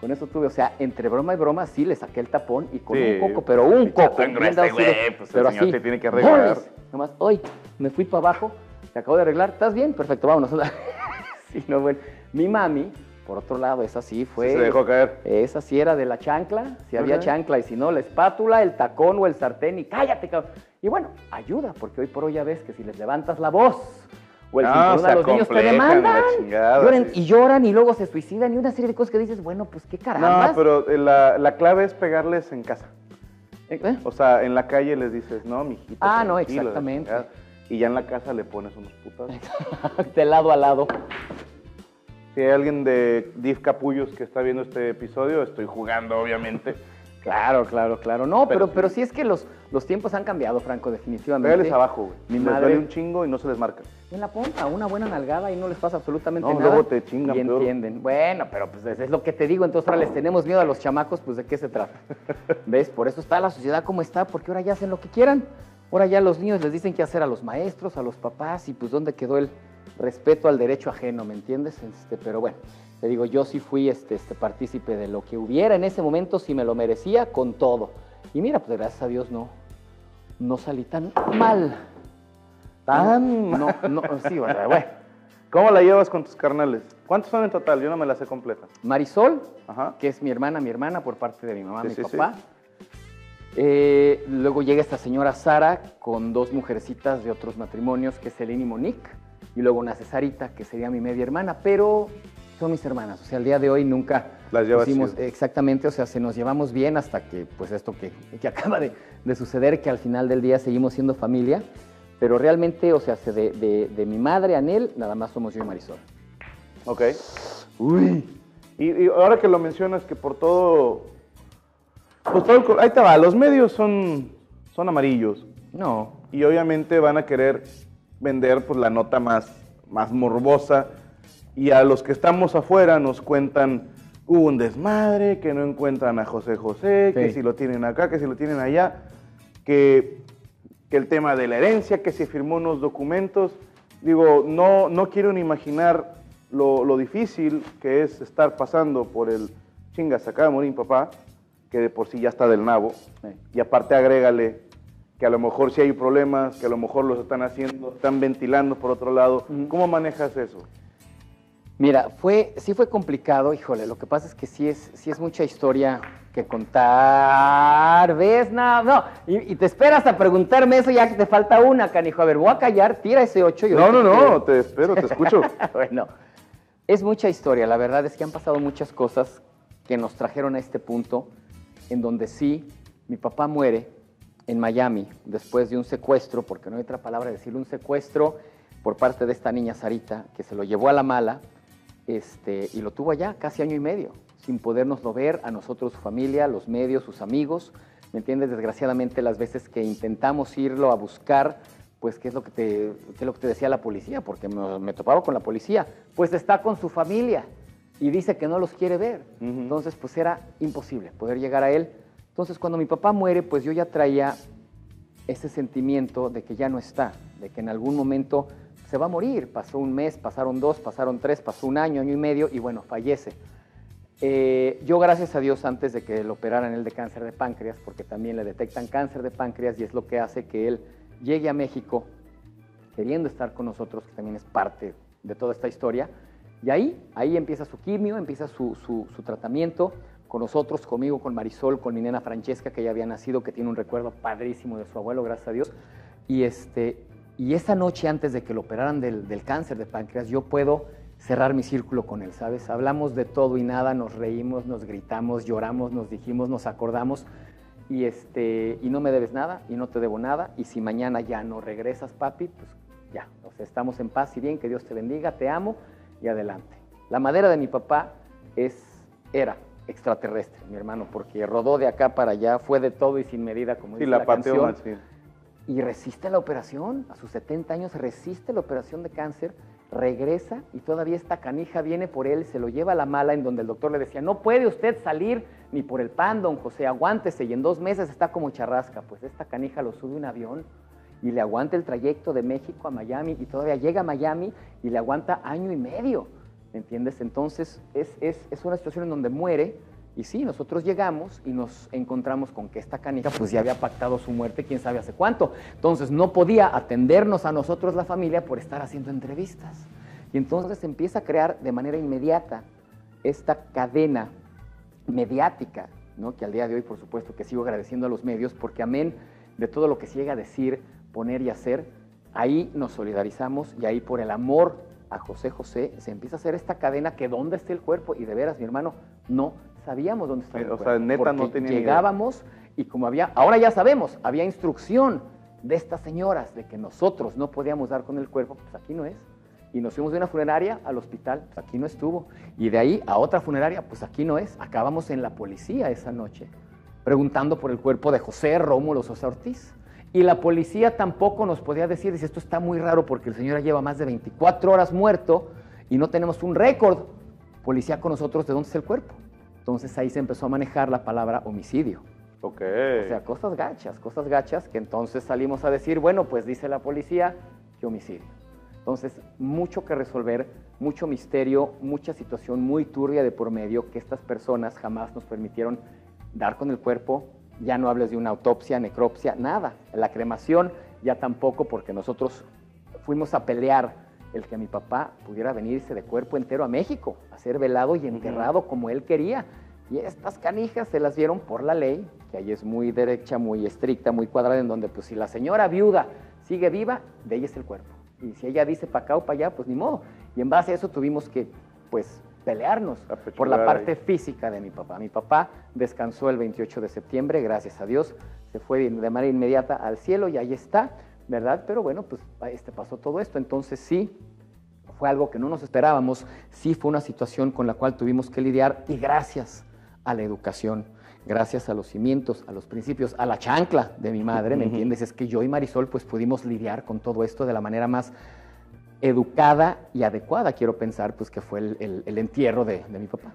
[SPEAKER 2] Con eso tuve, o sea, entre broma y broma sí le saqué el tapón y con
[SPEAKER 1] Sí,
[SPEAKER 2] un coco, pero un coco.
[SPEAKER 1] tan güey, pues el
[SPEAKER 2] pero
[SPEAKER 1] señor
[SPEAKER 2] así.
[SPEAKER 1] te tiene que arreglar.
[SPEAKER 2] Nomás, hoy me fui para abajo, se acabó de arreglar, ¿estás bien? Perfecto, vámonos. sí, no, bueno. Mi mami, por otro lado, esa sí fue.
[SPEAKER 1] Sí se dejó caer.
[SPEAKER 2] Esa sí era de la chancla, si había
[SPEAKER 1] Ajá.
[SPEAKER 2] chancla, y si no, la espátula, el tacón o el sartén, y cállate, cabrón. Y bueno, ayuda, porque hoy por hoy ya ves que si les levantas la voz o el
[SPEAKER 1] No,
[SPEAKER 2] cinturón a los niños te demandan.
[SPEAKER 1] chingada,
[SPEAKER 2] Lloran-
[SPEAKER 1] sí.
[SPEAKER 2] Y lloran y luego se suicidan y una serie de cosas que dices, bueno, pues qué caramba.
[SPEAKER 1] No, pero eh, la, la clave es pegarles en casa.
[SPEAKER 2] ¿Eh?
[SPEAKER 1] O sea, en la calle les dices, no, mijito.
[SPEAKER 2] Ah, no, exactamente.
[SPEAKER 1] Y ya en la casa le pones unos putas.
[SPEAKER 2] de lado a lado.
[SPEAKER 1] Si hay alguien de DIF Capullos que está viendo este episodio, estoy jugando, obviamente.
[SPEAKER 2] Claro, claro, claro. No, pero,
[SPEAKER 1] Pero
[SPEAKER 2] pero,
[SPEAKER 1] sí.
[SPEAKER 2] sí es que los, los tiempos han cambiado, Franco, definitivamente.
[SPEAKER 1] Pégales abajo, güey.
[SPEAKER 2] Mi
[SPEAKER 1] les
[SPEAKER 2] madre-
[SPEAKER 1] duele un chingo y no se les marca.
[SPEAKER 2] En la pompa, una buena nalgada y no les pasa absolutamente
[SPEAKER 1] No,
[SPEAKER 2] nada.
[SPEAKER 1] luego te chingan
[SPEAKER 2] Y
[SPEAKER 1] peor.
[SPEAKER 2] entienden. Bueno, pero pues es lo que te digo. Entonces ahora les tenemos miedo a los chamacos, pues ¿de qué se trata? ¿Ves? Por eso está la sociedad como está, porque ahora ya hacen lo que quieran. Ahora ya los niños les dicen qué hacer a los maestros, a los papás, y pues dónde quedó el respeto al derecho ajeno, ¿me entiendes? Este, pero bueno, te digo, yo sí fui este, este partícipe de lo que hubiera en ese momento, si me lo merecía, con todo. Y mira, pues gracias a Dios no, no salí tan mal.
[SPEAKER 1] Tan
[SPEAKER 2] No, no, sí, bueno.
[SPEAKER 1] ¿Cómo la llevas con tus carnales? ¿Cuántos son en total? Yo no me las sé completas.
[SPEAKER 2] Marisol,
[SPEAKER 1] Ajá.
[SPEAKER 2] que es mi hermana, mi hermana por parte de mi mamá,
[SPEAKER 1] Sí,
[SPEAKER 2] mi
[SPEAKER 1] sí, sí.
[SPEAKER 2] papá. Eh, luego llega esta señora Sara con dos mujercitas de otros matrimonios, que es Elena y Monique. Y luego una Cesarita, que sería mi media hermana, pero son mis hermanas. O sea, al día de hoy nunca
[SPEAKER 1] Las chido.
[SPEAKER 2] exactamente, o sea, se nos llevamos bien hasta que, pues esto que, que acaba de, de suceder, que al final del día seguimos siendo familia. Pero realmente, o sea, se de, de- de mi madre, Anel, nada más somos yo y Marisol.
[SPEAKER 1] Ok. Uy. Y, y ahora que lo mencionas, que por todo. Pues todo el co- ahí te va, los medios son, son amarillos.
[SPEAKER 2] No,
[SPEAKER 1] Y obviamente van a querer vender pues, la nota más, más morbosa. Y a los que estamos afuera nos cuentan, hubo un desmadre, que no encuentran a José José, que si lo tienen acá, que si lo tienen allá, que, que el tema de la herencia, que se firmó unos documentos. Digo, no, no quiero ni imaginar lo, lo difícil que es estar pasando por el chingas, acaba de morir papá, que de por sí ya está del nabo. Y aparte agrégale que a lo mejor sí hay problemas, que a lo mejor los están haciendo, están ventilando por otro lado. ¿Cómo manejas eso?
[SPEAKER 2] Mira, fue, sí fue complicado, híjole, lo que pasa es que sí es, sí es mucha historia que contar, ¿ves? No, no, y, y te esperas a preguntarme eso ya que te falta una, canijo. A ver, voy a callar, tira ese ocho. y
[SPEAKER 1] No, no, no, te espero, te escucho.
[SPEAKER 2] bueno, es mucha historia, la verdad es que han pasado muchas cosas que nos trajeron a este punto en donde sí, mi papá muere en Miami después de un secuestro, porque no hay otra palabra decirlo, un secuestro por parte de esta niña Sarita, que se lo llevó a la mala este, y lo tuvo allá casi año y medio, sin podernoslo ver, a nosotros, su familia, los medios, sus amigos. ¿Me entiendes? Desgraciadamente, las veces que intentamos irlo a buscar, pues, ¿qué es lo que te, qué es lo que te decía la policía? Porque me, me topaba con la policía. Pues está con su familia y dice que no los quiere ver. Entonces, pues era imposible poder llegar a él. Entonces, cuando mi papá muere, pues yo ya traía ese sentimiento de que ya no está, de que en algún momento se va a morir. Pasó un mes, pasaron dos, pasaron tres, pasó un año, año y medio y bueno, fallece. Eh, yo, gracias a Dios, antes de que lo operaran él de cáncer de páncreas, porque también le detectan cáncer de páncreas y es lo que hace que él llegue a México queriendo estar con nosotros, que también es parte de toda esta historia. Y ahí, ahí empieza su quimio, empieza su, su- su tratamiento con nosotros, conmigo, con Marisol, con mi nena Francesca, que ya había nacido, que tiene un recuerdo padrísimo de su abuelo, gracias a Dios. Y, este, y esa noche antes de que lo operaran del, del cáncer de páncreas, yo puedo cerrar mi círculo con él, ¿sabes? Hablamos de todo y nada, nos reímos, nos gritamos, lloramos, nos dijimos, nos acordamos y, este, y no me debes nada y no te debo nada y si mañana ya no regresas, papi, pues ya, o sea, estamos en paz y bien, que Dios te bendiga, te amo y adelante. La madera de mi papá es, era extraterrestre, mi hermano, porque rodó de acá para allá, fue de todo y sin medida, como
[SPEAKER 1] Sí,
[SPEAKER 2] dice
[SPEAKER 1] la
[SPEAKER 2] la,
[SPEAKER 1] pateó
[SPEAKER 2] canción
[SPEAKER 1] machín.
[SPEAKER 2] Y resiste la operación, a sus 70 años resiste la operación de cáncer, regresa y todavía esta canija viene por él, se lo lleva a la mala en donde el doctor le decía, no puede usted salir ni por el pan, don José, aguántese y en dos meses está como charrasca. Pues esta canija lo sube un avión y le aguanta el trayecto de México a Miami y todavía llega a Miami y le aguanta año y medio, ¿me entiendes? Entonces es, es, es una situación en donde muere y sí, nosotros llegamos y nos encontramos con que esta canija pues ya había pactado su muerte quién sabe hace cuánto. Entonces no podía atendernos a nosotros la familia por estar haciendo entrevistas. Y entonces empieza a crear de manera inmediata esta cadena mediática, ¿no? que al día de hoy por supuesto que sigo agradeciendo a los medios porque amén de todo lo que se llega a decir, poner y hacer, ahí nos solidarizamos y ahí por el amor a José José se empieza a hacer esta cadena que dónde está el cuerpo y de veras mi hermano no sabíamos dónde estaba el
[SPEAKER 1] O sea, neta, no
[SPEAKER 2] porque
[SPEAKER 1] tenía ni idea.
[SPEAKER 2] Llegábamos y como había, ahora ya sabemos, había instrucción de estas señoras de que nosotros no podíamos dar con el cuerpo, pues aquí no es. Y nos fuimos de una funeraria al hospital, pues aquí no estuvo. Y de ahí a otra funeraria, pues aquí no es. Acabamos en la policía esa noche, preguntando por el cuerpo de José Rómulo Sosa Ortiz. Y la policía tampoco nos podía decir, dice, esto está muy raro porque el señor lleva más de 24 horas muerto y no tenemos un récord policía con nosotros de dónde está el cuerpo. Entonces ahí se empezó a manejar la palabra homicidio.
[SPEAKER 1] Ok.
[SPEAKER 2] O sea, cosas gachas, cosas gachas, que entonces salimos a decir, bueno, pues dice la policía que homicidio. Entonces, mucho que resolver, mucho misterio, mucha situación muy turbia de por medio que estas personas jamás nos permitieron dar con el cuerpo. Ya no hables de una autopsia, necropsia, nada. La cremación ya tampoco, porque nosotros fuimos a pelear el que mi papá pudiera venirse de cuerpo entero a México, a ser velado y enterrado como él quería. Y estas canijas se las dieron por la ley, que ahí es muy derecha, muy estricta, muy cuadrada, en donde pues si la señora viuda sigue viva, de ella es el cuerpo. Y si ella dice para acá o para allá, pues ni modo. Y en base a eso tuvimos que, pues, pelearnos por la parte
[SPEAKER 1] ahí.
[SPEAKER 2] física de mi papá. Mi papá descansó el 28 de septiembre, gracias a Dios, se fue de de manera inmediata al cielo y ahí está, ¿verdad? Pero bueno, pues este pasó todo esto, entonces sí, fue algo que no nos esperábamos, sí fue una situación con la cual tuvimos que lidiar y gracias a la educación, gracias a los cimientos, a los principios, a la chancla de mi madre, ¿me entiendes? Es que yo y Marisol pues pudimos lidiar con todo esto de la manera más educada y adecuada, quiero pensar, pues que fue el, el- el entierro de, de mi papá.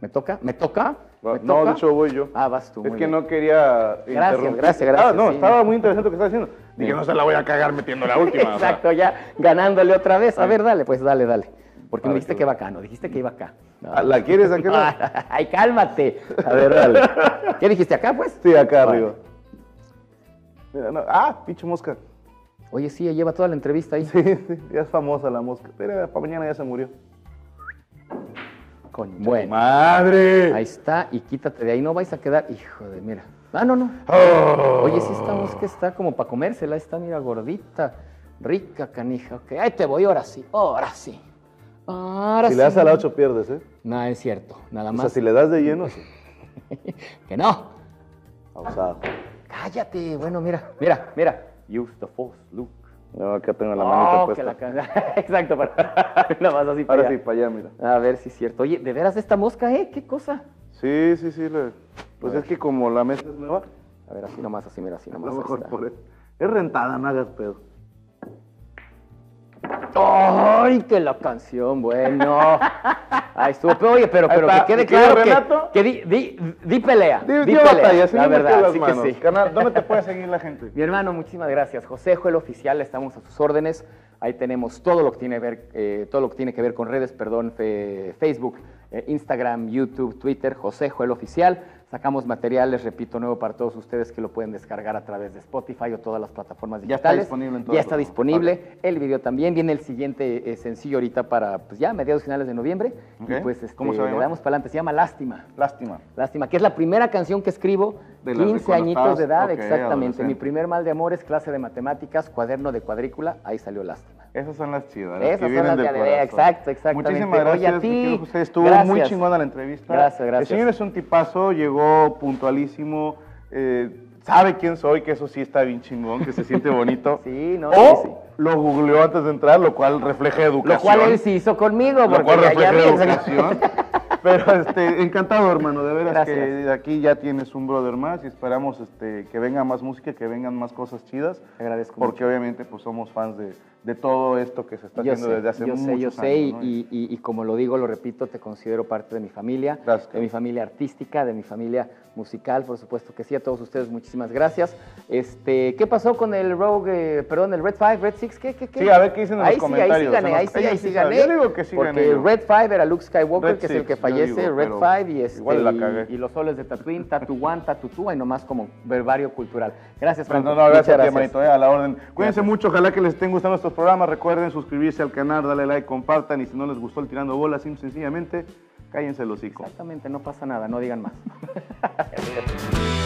[SPEAKER 2] ¿Me toca? ¿Me toca? ¿Me
[SPEAKER 1] No,
[SPEAKER 2] toca?
[SPEAKER 1] de hecho voy yo.
[SPEAKER 2] Ah, vas tú.
[SPEAKER 1] Es que
[SPEAKER 2] bien.
[SPEAKER 1] no quería
[SPEAKER 2] Gracias, gracias, gracias,
[SPEAKER 1] Ah, no,
[SPEAKER 2] sí.
[SPEAKER 1] estaba muy interesante lo que estás haciendo. Dije, no se la voy a cagar metiendo la última. o sea.
[SPEAKER 2] Exacto, ya ganándole otra vez. A ver, dale, pues dale, dale. Porque me dijiste
[SPEAKER 1] que
[SPEAKER 2] que iba acá, no dijiste que iba acá. No.
[SPEAKER 1] Ah, ¿La quieres acá?
[SPEAKER 2] Ay, cálmate. A ver, dale. ¿Qué dijiste acá, pues?
[SPEAKER 1] Sí, acá
[SPEAKER 2] Vale.
[SPEAKER 1] arriba. Mira, no. Ah, pinche mosca.
[SPEAKER 2] Oye, sí, lleva toda la entrevista ahí.
[SPEAKER 1] Sí, sí, ya es famosa la mosca. Pero para mañana ya se murió.
[SPEAKER 2] Coño. Bueno,
[SPEAKER 1] ¡Madre!
[SPEAKER 2] ahí está. Y quítate de ahí, no vais a quedar. Hijo de, mira. Ah, no, no.
[SPEAKER 1] Oh.
[SPEAKER 2] Oye, sí, esta mosca está como para comérsela. Está, mira, gordita. Rica, canija. Ok, ahí te voy, ahora sí. Ahora sí. Ahora
[SPEAKER 1] Si
[SPEAKER 2] sí.
[SPEAKER 1] le das a la 8 pierdes, ¿eh?
[SPEAKER 2] No, es cierto. Nada
[SPEAKER 1] O sea,
[SPEAKER 2] más.
[SPEAKER 1] si le das de lleno, sí.
[SPEAKER 2] Que no.
[SPEAKER 1] Abusado.
[SPEAKER 2] Cállate. Bueno, mira, mira, mira. Use the force, Luke.
[SPEAKER 1] No, acá tengo la manita
[SPEAKER 2] Oh,
[SPEAKER 1] puesta.
[SPEAKER 2] que la Exacto, para... nada más así para
[SPEAKER 1] Ahora sí, para allá, mira.
[SPEAKER 2] A ver si es cierto. Oye, ¿de veras esta mosca, eh? ¿Qué cosa?
[SPEAKER 1] Sí, sí, sí. le- Pues es que como la mesa es nueva,
[SPEAKER 2] A ver, así nomás, así, mira, así
[SPEAKER 1] a
[SPEAKER 2] nomás.
[SPEAKER 1] lo
[SPEAKER 2] ahí
[SPEAKER 1] mejor por eso. Es rentada, no hagas pedo.
[SPEAKER 2] ¡Ay, que la canción! Bueno. Ahí estuvo. Pero, oye, pero, pero que quede
[SPEAKER 1] ¿Y quieres
[SPEAKER 2] claro que,
[SPEAKER 1] Renato?
[SPEAKER 2] que di, di, di pelea.
[SPEAKER 1] Di,
[SPEAKER 2] di pelea,
[SPEAKER 1] batalla, sí
[SPEAKER 2] la verdad,
[SPEAKER 1] las
[SPEAKER 2] sí
[SPEAKER 1] manos.
[SPEAKER 2] que sí.
[SPEAKER 1] Canal, ¿dónde te puede seguir la gente?
[SPEAKER 2] Mi hermano, muchísimas gracias. José Joel Oficial, estamos a sus órdenes. Ahí tenemos todo lo que tiene, ver, eh, todo lo que, tiene que ver con redes, perdón, fe- Facebook, eh, Instagram, YouTube, Twitter, José Joel Oficial. Sacamos materiales, repito, nuevo para todos ustedes que lo pueden descargar a través de Spotify o todas las plataformas
[SPEAKER 1] Ya está
[SPEAKER 2] digitales.
[SPEAKER 1] disponible en todas
[SPEAKER 2] Ya está disponible. El video también. Viene el siguiente eh, sencillo ahorita para, pues ya, mediados finales de noviembre. Y pues este,
[SPEAKER 1] ¿Cómo se
[SPEAKER 2] le damos para adelante. Se llama Lástima.
[SPEAKER 1] Lástima.
[SPEAKER 2] Lástima, que es la primera canción que escribo,
[SPEAKER 1] De las de
[SPEAKER 2] 15
[SPEAKER 1] cuando
[SPEAKER 2] añitos de edad, exactamente. Mi primer mal de amores, clase de matemáticas, cuaderno de cuadrícula, ahí salió Lástima.
[SPEAKER 1] Esas son las chidas. las
[SPEAKER 2] Esas
[SPEAKER 1] que
[SPEAKER 2] son las de-
[SPEAKER 1] corazón.
[SPEAKER 2] exacto, exactamente.
[SPEAKER 1] Muchísimas
[SPEAKER 2] Oye,
[SPEAKER 1] gracias.
[SPEAKER 2] a ti.
[SPEAKER 1] José. Estuvo
[SPEAKER 2] Gracias.
[SPEAKER 1] muy chingona la entrevista.
[SPEAKER 2] Gracias, gracias.
[SPEAKER 1] El señor es un tipazo, llegó puntualísimo. eh, sabe quién soy, que eso sí está bien chingón, que se siente bonito.
[SPEAKER 2] Sí, no,
[SPEAKER 1] O
[SPEAKER 2] sí, sí.
[SPEAKER 1] Lo googleó antes de entrar, lo cual refleja educación.
[SPEAKER 2] Lo cual él sí hizo conmigo,
[SPEAKER 1] Lo
[SPEAKER 2] porque
[SPEAKER 1] cual
[SPEAKER 2] ya- ya
[SPEAKER 1] refleja educación. Pero este, encantado, hermano. De veras
[SPEAKER 2] Gracias.
[SPEAKER 1] que aquí ya tienes un brother más y esperamos este, que venga más música, que vengan más cosas chidas.
[SPEAKER 2] Te agradezco
[SPEAKER 1] Porque obviamente pues somos fans de, de todo esto que se está
[SPEAKER 2] Yo
[SPEAKER 1] haciendo
[SPEAKER 2] sé,
[SPEAKER 1] desde hace
[SPEAKER 2] yo
[SPEAKER 1] muchos
[SPEAKER 2] sé, yo
[SPEAKER 1] años.
[SPEAKER 2] sé, y,
[SPEAKER 1] ¿no?
[SPEAKER 2] y- y- y como lo digo, lo repito, te considero parte de mi familia,
[SPEAKER 1] Gracias.
[SPEAKER 2] de mi familia artística, de mi familia musical, por supuesto que sí, a todos ustedes muchísimas gracias. Este, ¿Qué pasó con el Rogue, eh, perdón, el Red 5, Red 6? ¿Qué, qué, qué?
[SPEAKER 1] Sí, a ver qué dicen en los
[SPEAKER 2] ahí Sí,
[SPEAKER 1] comentarios,
[SPEAKER 2] ahí sí gané,
[SPEAKER 1] los-
[SPEAKER 2] ahí sí, ahí
[SPEAKER 1] sí
[SPEAKER 2] gané.
[SPEAKER 1] Yo digo que sí
[SPEAKER 2] Porque
[SPEAKER 1] gané
[SPEAKER 2] el Red 5 era Luke Skywalker,
[SPEAKER 1] Red
[SPEAKER 2] que es el
[SPEAKER 1] Six,
[SPEAKER 2] que fallece,
[SPEAKER 1] digo,
[SPEAKER 2] Red 5 y, este,
[SPEAKER 1] igual la
[SPEAKER 2] y-
[SPEAKER 1] cagué.
[SPEAKER 2] y los soles de Tatooine, Tatu 1, Tatu 2, y nomás como verbario cultural. Gracias, Franco.
[SPEAKER 1] no, no, gracias, a ti, eh, a la orden. Cuídense
[SPEAKER 2] Gracias.
[SPEAKER 1] mucho, ojalá que les estén gustando estos programas. Recuerden suscribirse al canal, darle like, compartan. Y si no les gustó el tirando bolas, sencillamente, cállense el hocico.
[SPEAKER 2] Exactamente, no pasa nada, no digan más.